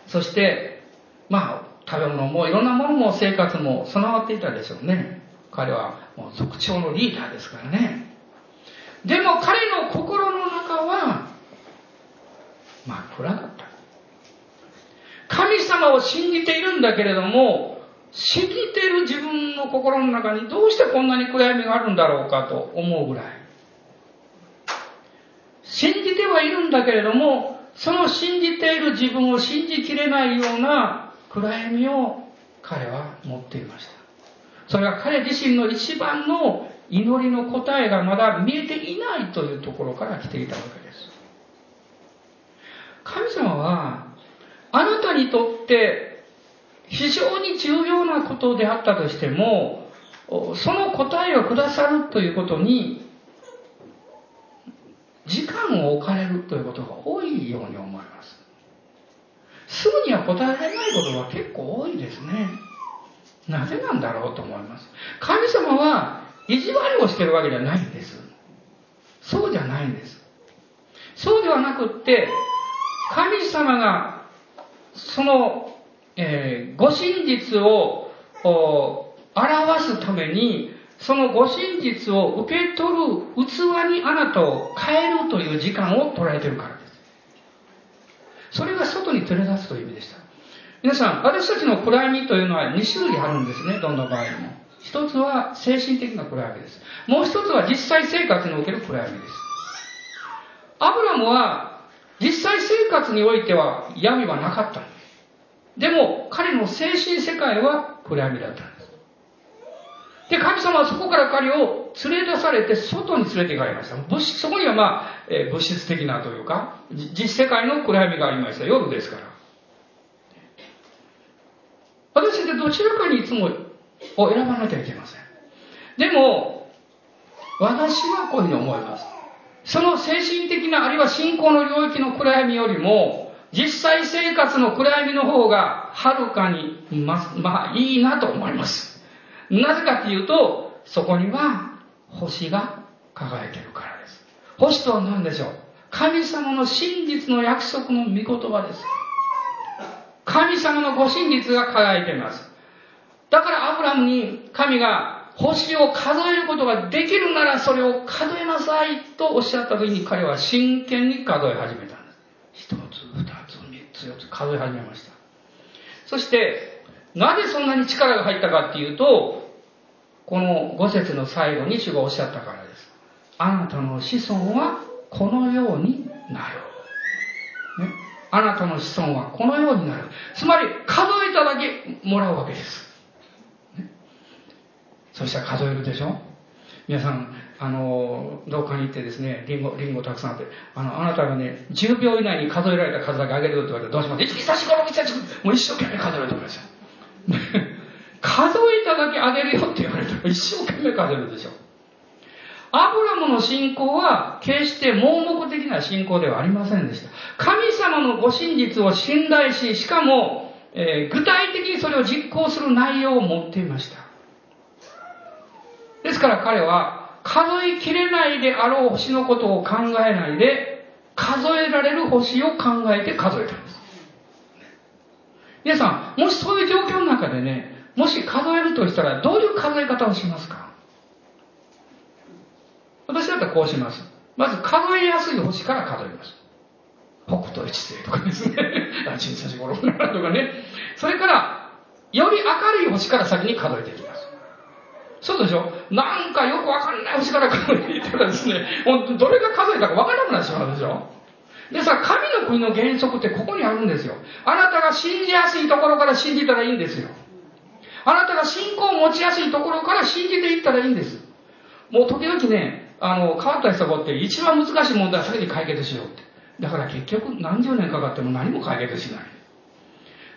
そして、まあ、食べ物もいろんなものも生活も備わっていたでしょうね。彼はもう族長のリーダーですからね。でも彼の心の中は真っ暗だ。様を信じているんだけれども、信じている自分の心の中にどうしてこんなに暗闇があるんだろうかと思うぐらい。信じてはいるんだけれども、その信じている自分を信じきれないような暗闇を彼は持っていました。それは彼自身の一番の祈りの答えがまだ見えていないというところから来ていたわけです。神様は、あなたにとって非常に重要なことであったとしても、その答えをくださるということに、時間を置かれるということが多いように思います。すぐには答えられないことが結構多いですね。なぜなんだろうと思います。神様は意地悪をしてるわけじゃないんです。そうじゃないんです。そうではなくって、神様がその、えーご真実を表すために、そのご真実を受け取る器にあなたを変えるという時間を取られてるからです。それが外に連れ出すという意味でした。皆さん、私たちの暗闇というのは2種類あるんですね、どんな場合も。一つは精神的な暗闇です。もう一つは実際生活における暗闇です。アブラムは実際生活においては闇はなかったんです。でも彼の精神世界は暗闇だったんです。で、神様はそこから彼を連れ出されて外に連れて行かれました。物質、そこにはまあ、えー物質的なというか、実世界の暗闇がありました。夜ですから。私ってどちらかにいつもを選ばなきゃいけません。でも、私はこういうふうに思います。その精神的な、あるいは信仰の領域の暗闇よりも、実際生活の暗闇の方が、はるかに、ま、まあ、いいなと思います。なぜかというと、そこには、星が輝いてるからです。星とは何でしょう？神様の真実の約束の御言葉です。神様のご真実が輝いています。だからアブラムに神が星を数えることができるならそれを数えなさいとおっしゃった時に彼は真剣に数え始めたんです。一つ、二つ、三つ、四つ数え始めました。そして、なぜそんなに力が入ったかっていうと、この五節の最後に主がおっしゃったからです。あなたの子孫はこのようになる。ね、あなたの子孫はこのようになる。つまり、数えただけもらうわけです。ね、そしたら数えるでしょ？皆さん、あの、どうかに行ってですね、リンゴ、リンゴたくさんあって、あの、あなたがね、10秒以内に数えられた数だけあげるよって言われたらどうします ?1、2、3、4、5、6、7、8、もう一生懸命数えると思いますよ。<laughs> 数えただけあげるよって言われたら一生懸命数えるでしょ。アブラムの信仰は決して盲目的な信仰ではありませんでした。神様のご真実を信頼し、しかも、えー具体的にそれを実行する内容を持っていました。ですから彼は数えきれないであろう星のことを考えないで、数えられる星を考えて数えたんです。皆さん、もしそういう状況の中でね、もし数えるとしたらどういう数え方をしますか？私だったらこうします。まず数えやすい星から数えます。北斗一星とかですね。<laughs> 1、2、3、4、5、6、7とかね。それから、より明るい星から先に数えていき。そうでしょ？なんかよくわかんない星から数えていったらですね、もうどれが数えたかわからなくなってしまうでしょ？でさ、神の国の原則ってここにあるんですよ。あなたが信じやすいところから信じたらいいんですよ。あなたが信仰を持ちやすいところから信じていったらいいんです。もう時々ね、あの、変わった人がって一番難しい問題は先に解決しようって。だから結局何十年かかっても何も解決しない。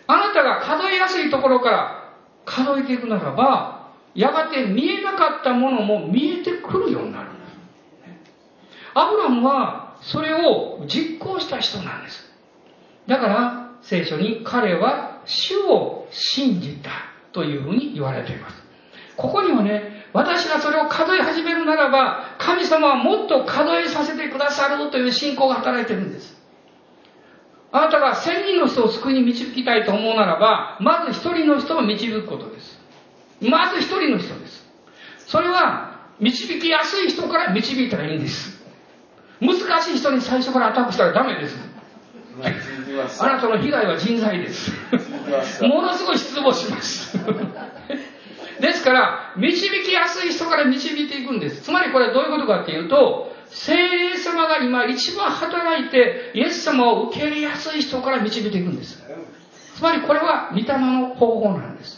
あなたが数えやすいところから数えていくならば、やがて見えなかったものも見えてくるようになるんです。アブラムはそれを実行した人なんです。だから聖書に彼は主を信じたというふうに言われています。ここにはね、私がそれを数え始めるならば、神様はもっと数えさせてくださるという信仰が働いてるんです。あなたが千人の人を救いに導きたいと思うならば、まず一人の人を導くことです。まず一人の人です。それは、導きやすい人から導いたらいいんです。難しい人に最初からアタックしたらダメです。あなたの被害は人材です。ものすごい失望します。ですから、導きやすい人から導いていくんです。つまりこれはどういうことかっていうと、聖霊様が今一番働いて、イエス様を受け入れやすい人から導いていくんです。つまりこれは御霊の方法なんです。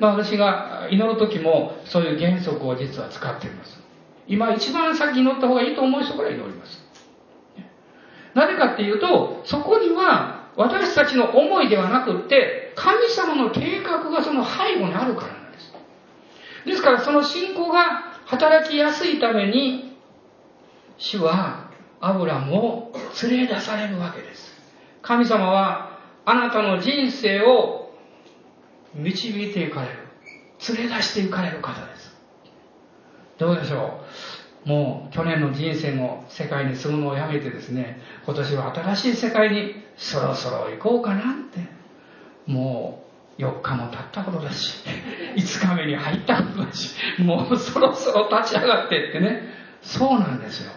まあ私が祈る時もそういう原則を実は使っています。今一番先に祈った方がいいと思う人から祈ります。なぜかっていうと、そこには私たちの思いではなくって、神様の計画がその背後にあるからなんです。ですからその信仰が働きやすいために、主はアブラムを連れ出されるわけです。神様はあなたの人生を導いていかれる。連れ出していかれる方です。どうでしょうもう去年の人生の世界に住むのをやめてですね、今年は新しい世界にそろそろ行こうかなって。もう4日も経ったことだし、<laughs> 5日目に入ったことだし、もうそろそろ立ち上がってってね。そうなんですよ。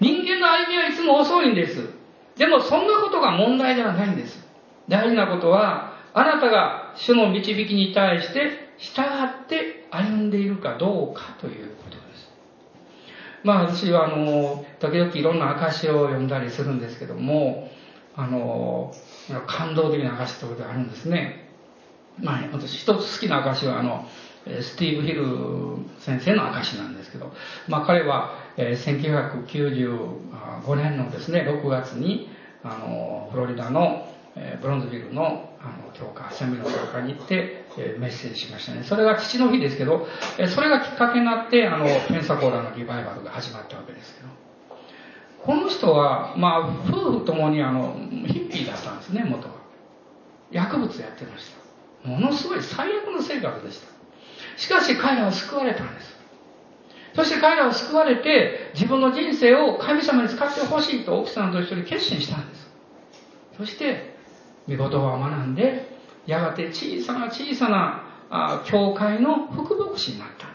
人間の歩みはいつも遅いんです。でもそんなことが問題ではないんです。大事なことは、あなたが主の導きに対して従って歩んでいるかどうかということです。まあ私はあの、時々いろんな証を読んだりするんですけども、あの、感動的な証ということがあるんですね。まあ私一つ好きな証はあの、スティーブ・ヒル先生の証なんですけど、まあ彼は1995年のですね、6月に、あの、フロリダのえブロンズビルのあの教科、セミの教科に行って、えメッセージしましたね。それが父の日ですけど、えそれがきっかけになって、あの、ペンサコーラのリバイバルが始まったわけですけど。この人は、まあ、夫婦ともにあの、ヒッピーだったんですね、元は。薬物やってました。ものすごい最悪の生活でした。しかし彼らは救われたんです。そして彼らは救われて、自分の人生を神様に使ってほしいと奥さんと一緒に決心したんです。そして、御言葉を学んで、やがて小さな小さなあ教会の副牧師になった。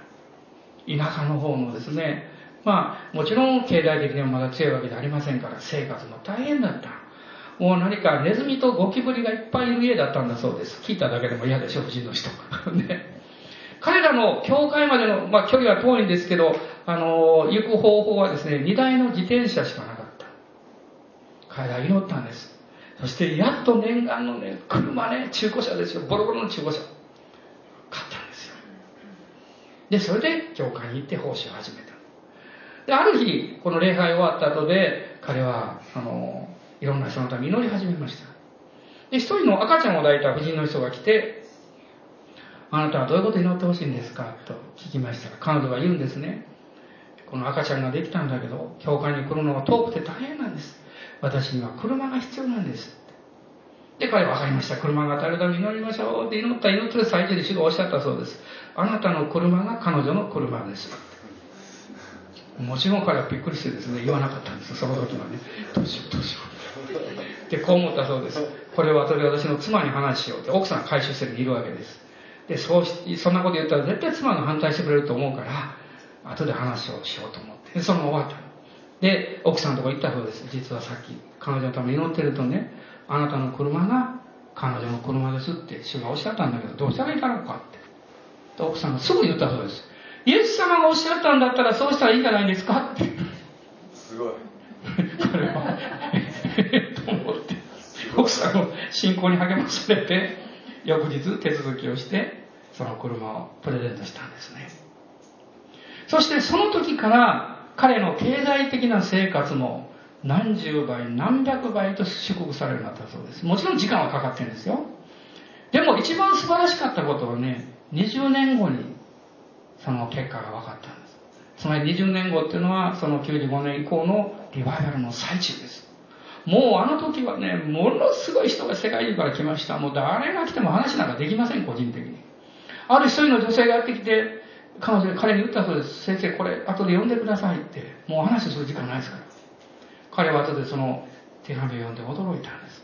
田舎の方のですね、まあ、もちろん経済的にはまだ強いわけではありませんから、生活も大変だった。もう何かネズミとゴキブリがいっぱいいる家だったんだそうです。聞いただけでも嫌でしょ、夫人の人。<laughs> ね。彼らの教会までの、まあ、距離は遠いんですけど、あの、行く方法はですね、荷台の自転車しかなかった。彼ら祈ったんです。そしてやっと念願のね、車ね、中古車ですよ。ボロボロの中古車。買ったんですよ。で、それで教会に行って奉仕を始めた。で、ある日、この礼拝終わった後で、彼は、あの、いろんな人のために祈り始めました。で、一人の赤ちゃんを抱いた婦人の人が来て、あなたはどういうこと祈ってほしいんですか？と聞きましたら、彼女が言うんですね。この赤ちゃんができたんだけど、教会に来るのが遠くて大変なんです。私には車が必要なんです。で、彼は分かりました。車が当たるために祈りましょうって祈った祈って最中に主がおっしゃったそうです。あなたの車が彼女の車です。もちろん彼はびっくりしてですね、言わなかったんですその時はね。どうしようどうしよう。で、こう思ったそうです。これは後で私の妻に話しようって、奥さん回収してるにいるわけです。で、そうし、そんなこと言ったら絶対妻が反対してくれると思うから、後で話をしようと思って。で、そのまま終わった。で、奥さんのとこ行ったそうです。実はさっき、彼女のために祈ってるとね、あなたの車が彼女の車ですって主がおっしゃったんだけど、どうしたらいいだろうかって。と奥さんがすぐ言ったそうです。イエス様がおっしゃったんだったらそうしたらいいんじゃないですかって。
すごい。
彼は、えと思って、奥さんの信仰に励まされて、翌日手続きをして、その車をプレゼントしたんですね。そしてその時から彼の経済的な生活も何十倍何百倍と祝福されるようになったそうです。もちろん時間はかかってるんですよ。でも一番素晴らしかったことはね、20年後にその結果が分かったんです。つまり20年後っていうのはその95年以降のリバイバルの最中です。もうあの時はね、ものすごい人が世界中から来ました。もう誰が来ても話なんかできません、個人的に。ある一人の女性がやってきて、彼女彼に言ったそうです。先生、これ後で読んでくださいって。もう話する時間ないですから。彼は後でその手紙を読んで驚いたんです。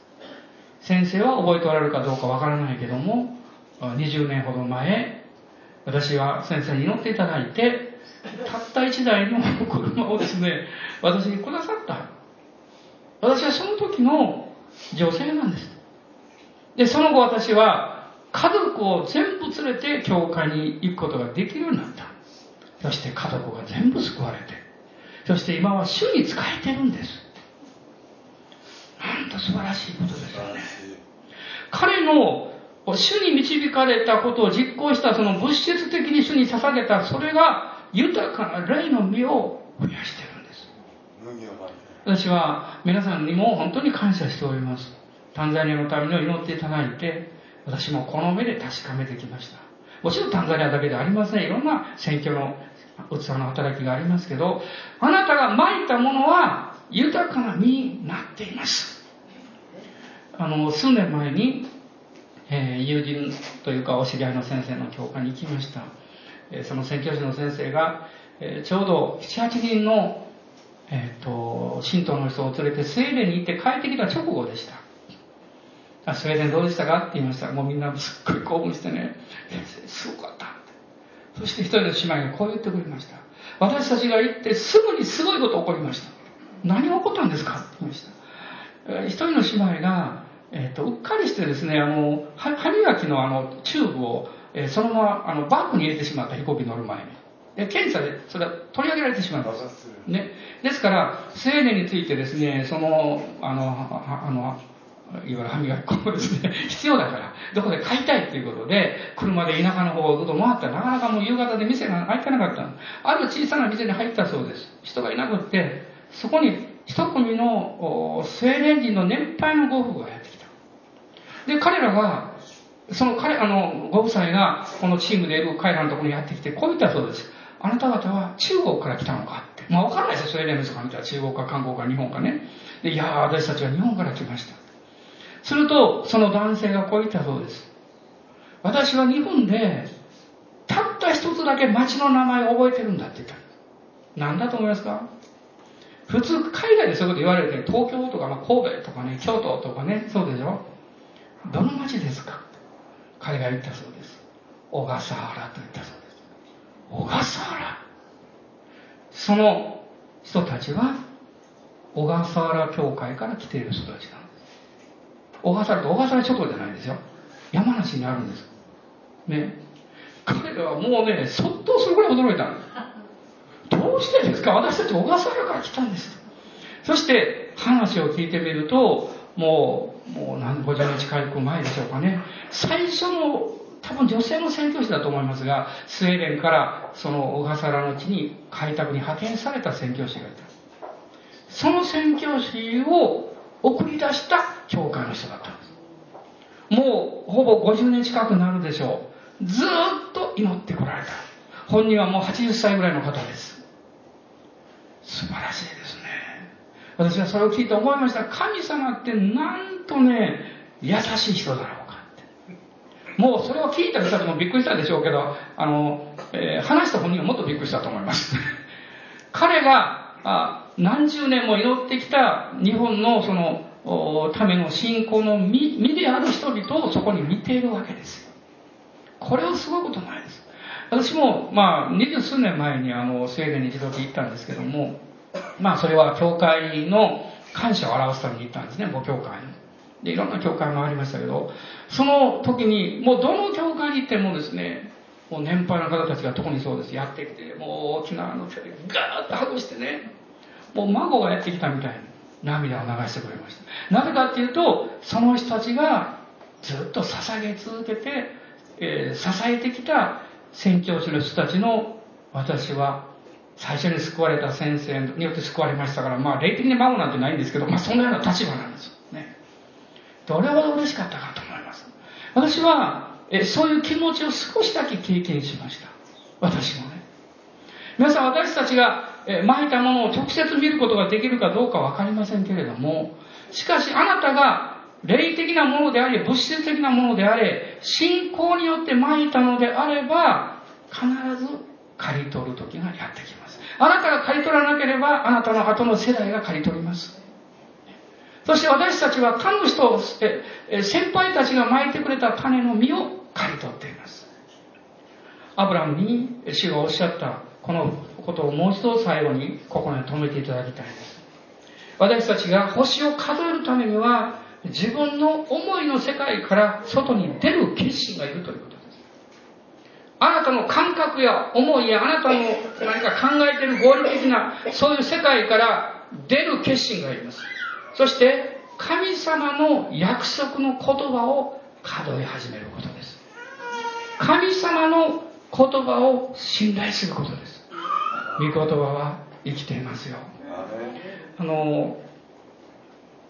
先生は覚えておられるかどうかわからないけども、20年ほど前、私は先生に祈っていただいて、たった一台の車をですね、私にくださった。私はその時の女性なんです。で、その後私は家族を全部連れて教会に行くことができるようになった。そして家族が全部救われて、そして今は主に仕えてるんです。なんと素晴らしいことですよね。彼の主に導かれたことを実行したその物質的に主に捧げたそれが豊かな霊の実を増やしてるんです。私は皆さんにも本当に感謝しております。タンザニアのために祈っていただいて、私もこの目で確かめてきました。もちろんタンザニアだけではありません。いろんな選挙の器の働きがありますけど、あなたが蒔いたものは豊かな実になっています。あの、数年前に、えー、友人というかお知り合いの先生の教会に行きました。えー、その宣教師の先生が、えー、ちょうど7、8人の、えっ、と、信徒の人を連れてスウェーデンに行って帰ってきた直後でした。あスウェーデンどうでしたか？って言いましたら、もうみんなすっごい興奮してね、すごかったそして一人の姉妹がこう言ってくれました。私たちが行ってすぐにすごいこと起こりました。何が起こったんですか？って言いました。一人の姉妹が、えっ、ー、と、うっかりしてですね、あの、歯磨きのあの、チューブを、えー、そのまま、あの、バッグに入れてしまった飛行機乗る前に。で、検査で、それは取り上げられてしまうんです。ね。ですから、スウェーデンについてですね、その、あの、あの、いわゆる歯磨き粉ですね、必要だから、どこで買いたいっていうことで、車で田舎の方をずっと回ったら、なかなかもう夕方で店が開いてなかったある小さな店に入ったそうです。人がいなくって、そこに一組のスウェーデン人の年配のご夫婦がやってきた。で、彼らが、その彼、あの、ご夫妻が、このチームでいる彼らのところにやってきて、こう言ったそうです。あなた方は中国から来たのかって。まあわからないですよ、スウェーデンの人が見たら中国か韓国か日本かね。で、いやー、私たちは日本から来ました。すると、その男性がこう言ったそうです。私は日本で、たった一つだけ町の名前を覚えてるんだって言った。何だと思いますか？普通、海外でそういうこと言われるけど、東京とか、まあ、神戸とかね、京都とかね、そうでしょ？どの町ですか？彼が言ったそうです。小笠原と言ったそうです。小笠原その人たちは、小笠原教会から来ている人たちなん。小笠原小笠原諸島じゃないですよ。山梨にあるんです。ね。彼らはもうね、そっとするぐらい驚いたんです。どうしてですか？私たち小笠原から来たんです。そして話を聞いてみると、もう、もう何、50年近く前でしょうかね。最初の、多分女性の宣教師だと思いますが、スウェーデンからその小笠原の地に開拓に派遣された宣教師がいた。その宣教師を送り出した教会の人だったんです。もうほぼ50年近くなるでしょう。ずっと祈ってこられた。本人はもう80歳ぐらいの方です。素晴らしいですね。私はそれを聞いて思いました。神様ってなんとね、優しい人だろうかって。もうそれを聞いた人たちもびっくりしたでしょうけど、あの、えー、話した本人はもっとびっくりしたと思います。彼が、あ何十年も祈ってきた日本のそのための信仰の身である人々をそこに見ているわけです。これはすごいことないです。私もまあ二十数年前にあのスウェーデンに一度行ったんですけどもまあそれは教会の感謝を表すために行ったんですね。母教会の。でいろんな教会もありましたけどその時にもうどの教会に行ってもですねもう年配の方たちが特にそうです。やってきて、もう大きなあの手でガーッとハグしてね、もう孫がやってきたみたいに涙を流してくれました。なぜかっていうと、その人たちがずっと捧げ続けて、えー、支えてきた宣教師の人たちの私は最初に救われた先生によって救われましたから、まあ霊的に孫なんてないんですけど、まあそんなような立場なんですよね。どれほど嬉しかったかと思います。私は、えそういう気持ちを少しだけ経験しました。私もね。皆さん私たちが、まいたものを直接見ることができるかどうかわかりませんけれども、しかしあなたが霊的なものであれ、物質的なものであれ、信仰によってまいたのであれば、必ず刈り取る時がやってきます。あなたが刈り取らなければ、あなたの後の世代が刈り取ります。そして私たちは神の人を、先輩たちがまいてくれた種の実を刈り取っています。アブラムに主がおっしゃったこのことをもう一度最後に心に留めていただきたいです。私たちが星を数えるためには自分の思いの世界から外に出る決心がいるということです。あなたの感覚や思いやあなたの何か考えてる合理的なそういう世界から出る決心がいます。そして神様の約束の言葉を数え始めることです。神様の言葉を信頼することです。御言葉は生きていますよ。あの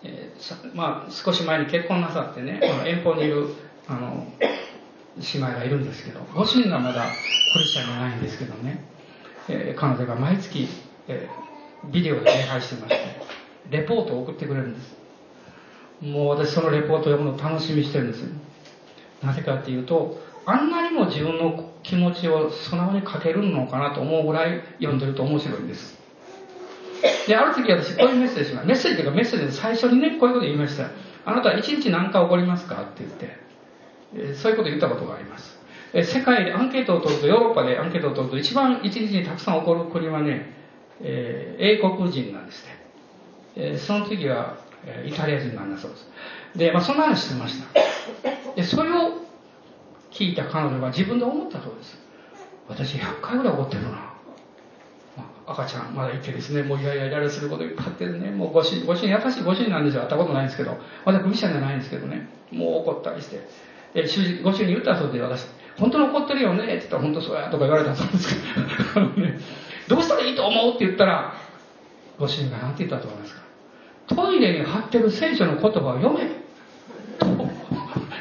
えー、まあ、少し前に結婚なさってね、<coughs> 遠方にいるあの姉妹がいるんですけど、ご主人がまだクリスチャンじゃないんですけどね、えー、彼女が毎月、えー、ビデオで礼拝してまして、レポートを送ってくれるんです。もう私そのレポートを読むの楽しみにしてるんですよ。なぜかっていうと、あんなにも自分の気持ちを素直に書けるのかなと思うぐらい読んでると面白いんです。で、ある時私こういうメッセージが、メッセージというかメッセージで最初にね、こういうこと言いました。あなたは一日何回起こりますか？って言って、えそういうこと言ったことがあります。え世界でアンケートを取ると、ヨーロッパでアンケートを取ると、一番一日にたくさん起こる国はね、えー、英国人なんですね。えその次は、えイタリア人なんだそうです。で、まあそんな話してました。で、それを聞いた彼女が自分で思ったそうです。私100回ぐらい怒ってるな。赤ちゃん、まだいてですね、もうイライライライラすることいっぱいあってね、もうご主人、ご主人優しいご主人なんですよ。会ったことないんですけど、私クリスチャンじゃないんですけどね、もう怒ったりして、え主人ご主人に言ったそうで、私、本当に怒ってるよね。って言ったら、本当そうやとか言われたそうですけど、ね、<laughs> どうしたらいいと思うって言ったら、ご主人が何て言ったと思いますか。トイレに貼ってる聖書の言葉を読め。と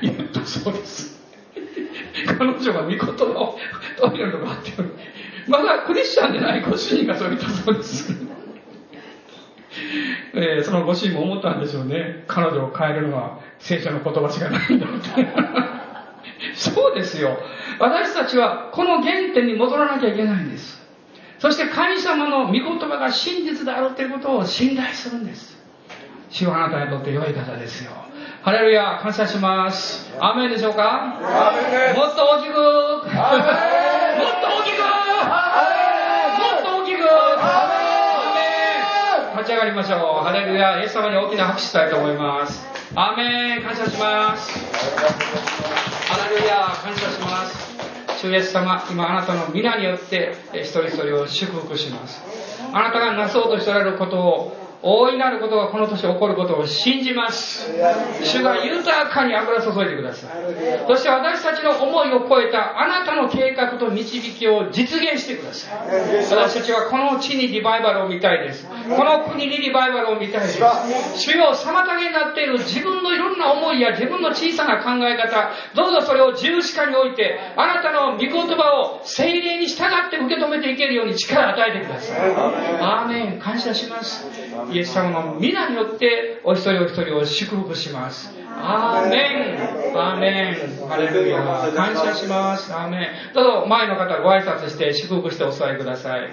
言ったそうです。彼女が御言葉をトイレのとこ貼って。まだクリスチャンでないご主人がそう言ったそうです。<laughs> えー、そのご主人も思ったんでしょうね。彼女を変えるのは聖書の言葉しかないんだって。<laughs> そうですよ。私たちはこの原点に戻らなきゃいけないんです。そして神様の御言葉が真実であるということを信頼するんです。主はあなたにとって良い方ですよ。ハレルヤ、感謝します。アーメンでしょうか？もっと大きくもっと大きく立ち上がりましょう。ハレルヤ、イエス様に大きな拍手したいと思います。アーメン、感謝します。ハレルヤ、感謝します。主イエス様、今あなたの皆によって一人一人を祝福します。あなたがなそうとしておられることを大いなることがこの年起こることを信じます。主が豊かに油注いでください。そして私たちの思いを超えたあなたの計画と導きを実現してください。私たちはこの地にリバイバルを見たいです。この国にリバイバルを見たいです。主よ、妨げになっている自分のいろんな思いや自分の小さな考え方、どうぞそれを十字架に置いて、あなたの御言葉を精霊に従って受け止めていけるように力を与えてください。アーメン。感謝します。イエス様の皆によってお一人お一人を祝福します。アーメンアーメンハレルヤ感謝します。アーメンどうぞ前の方ご挨拶して祝福してお座りください。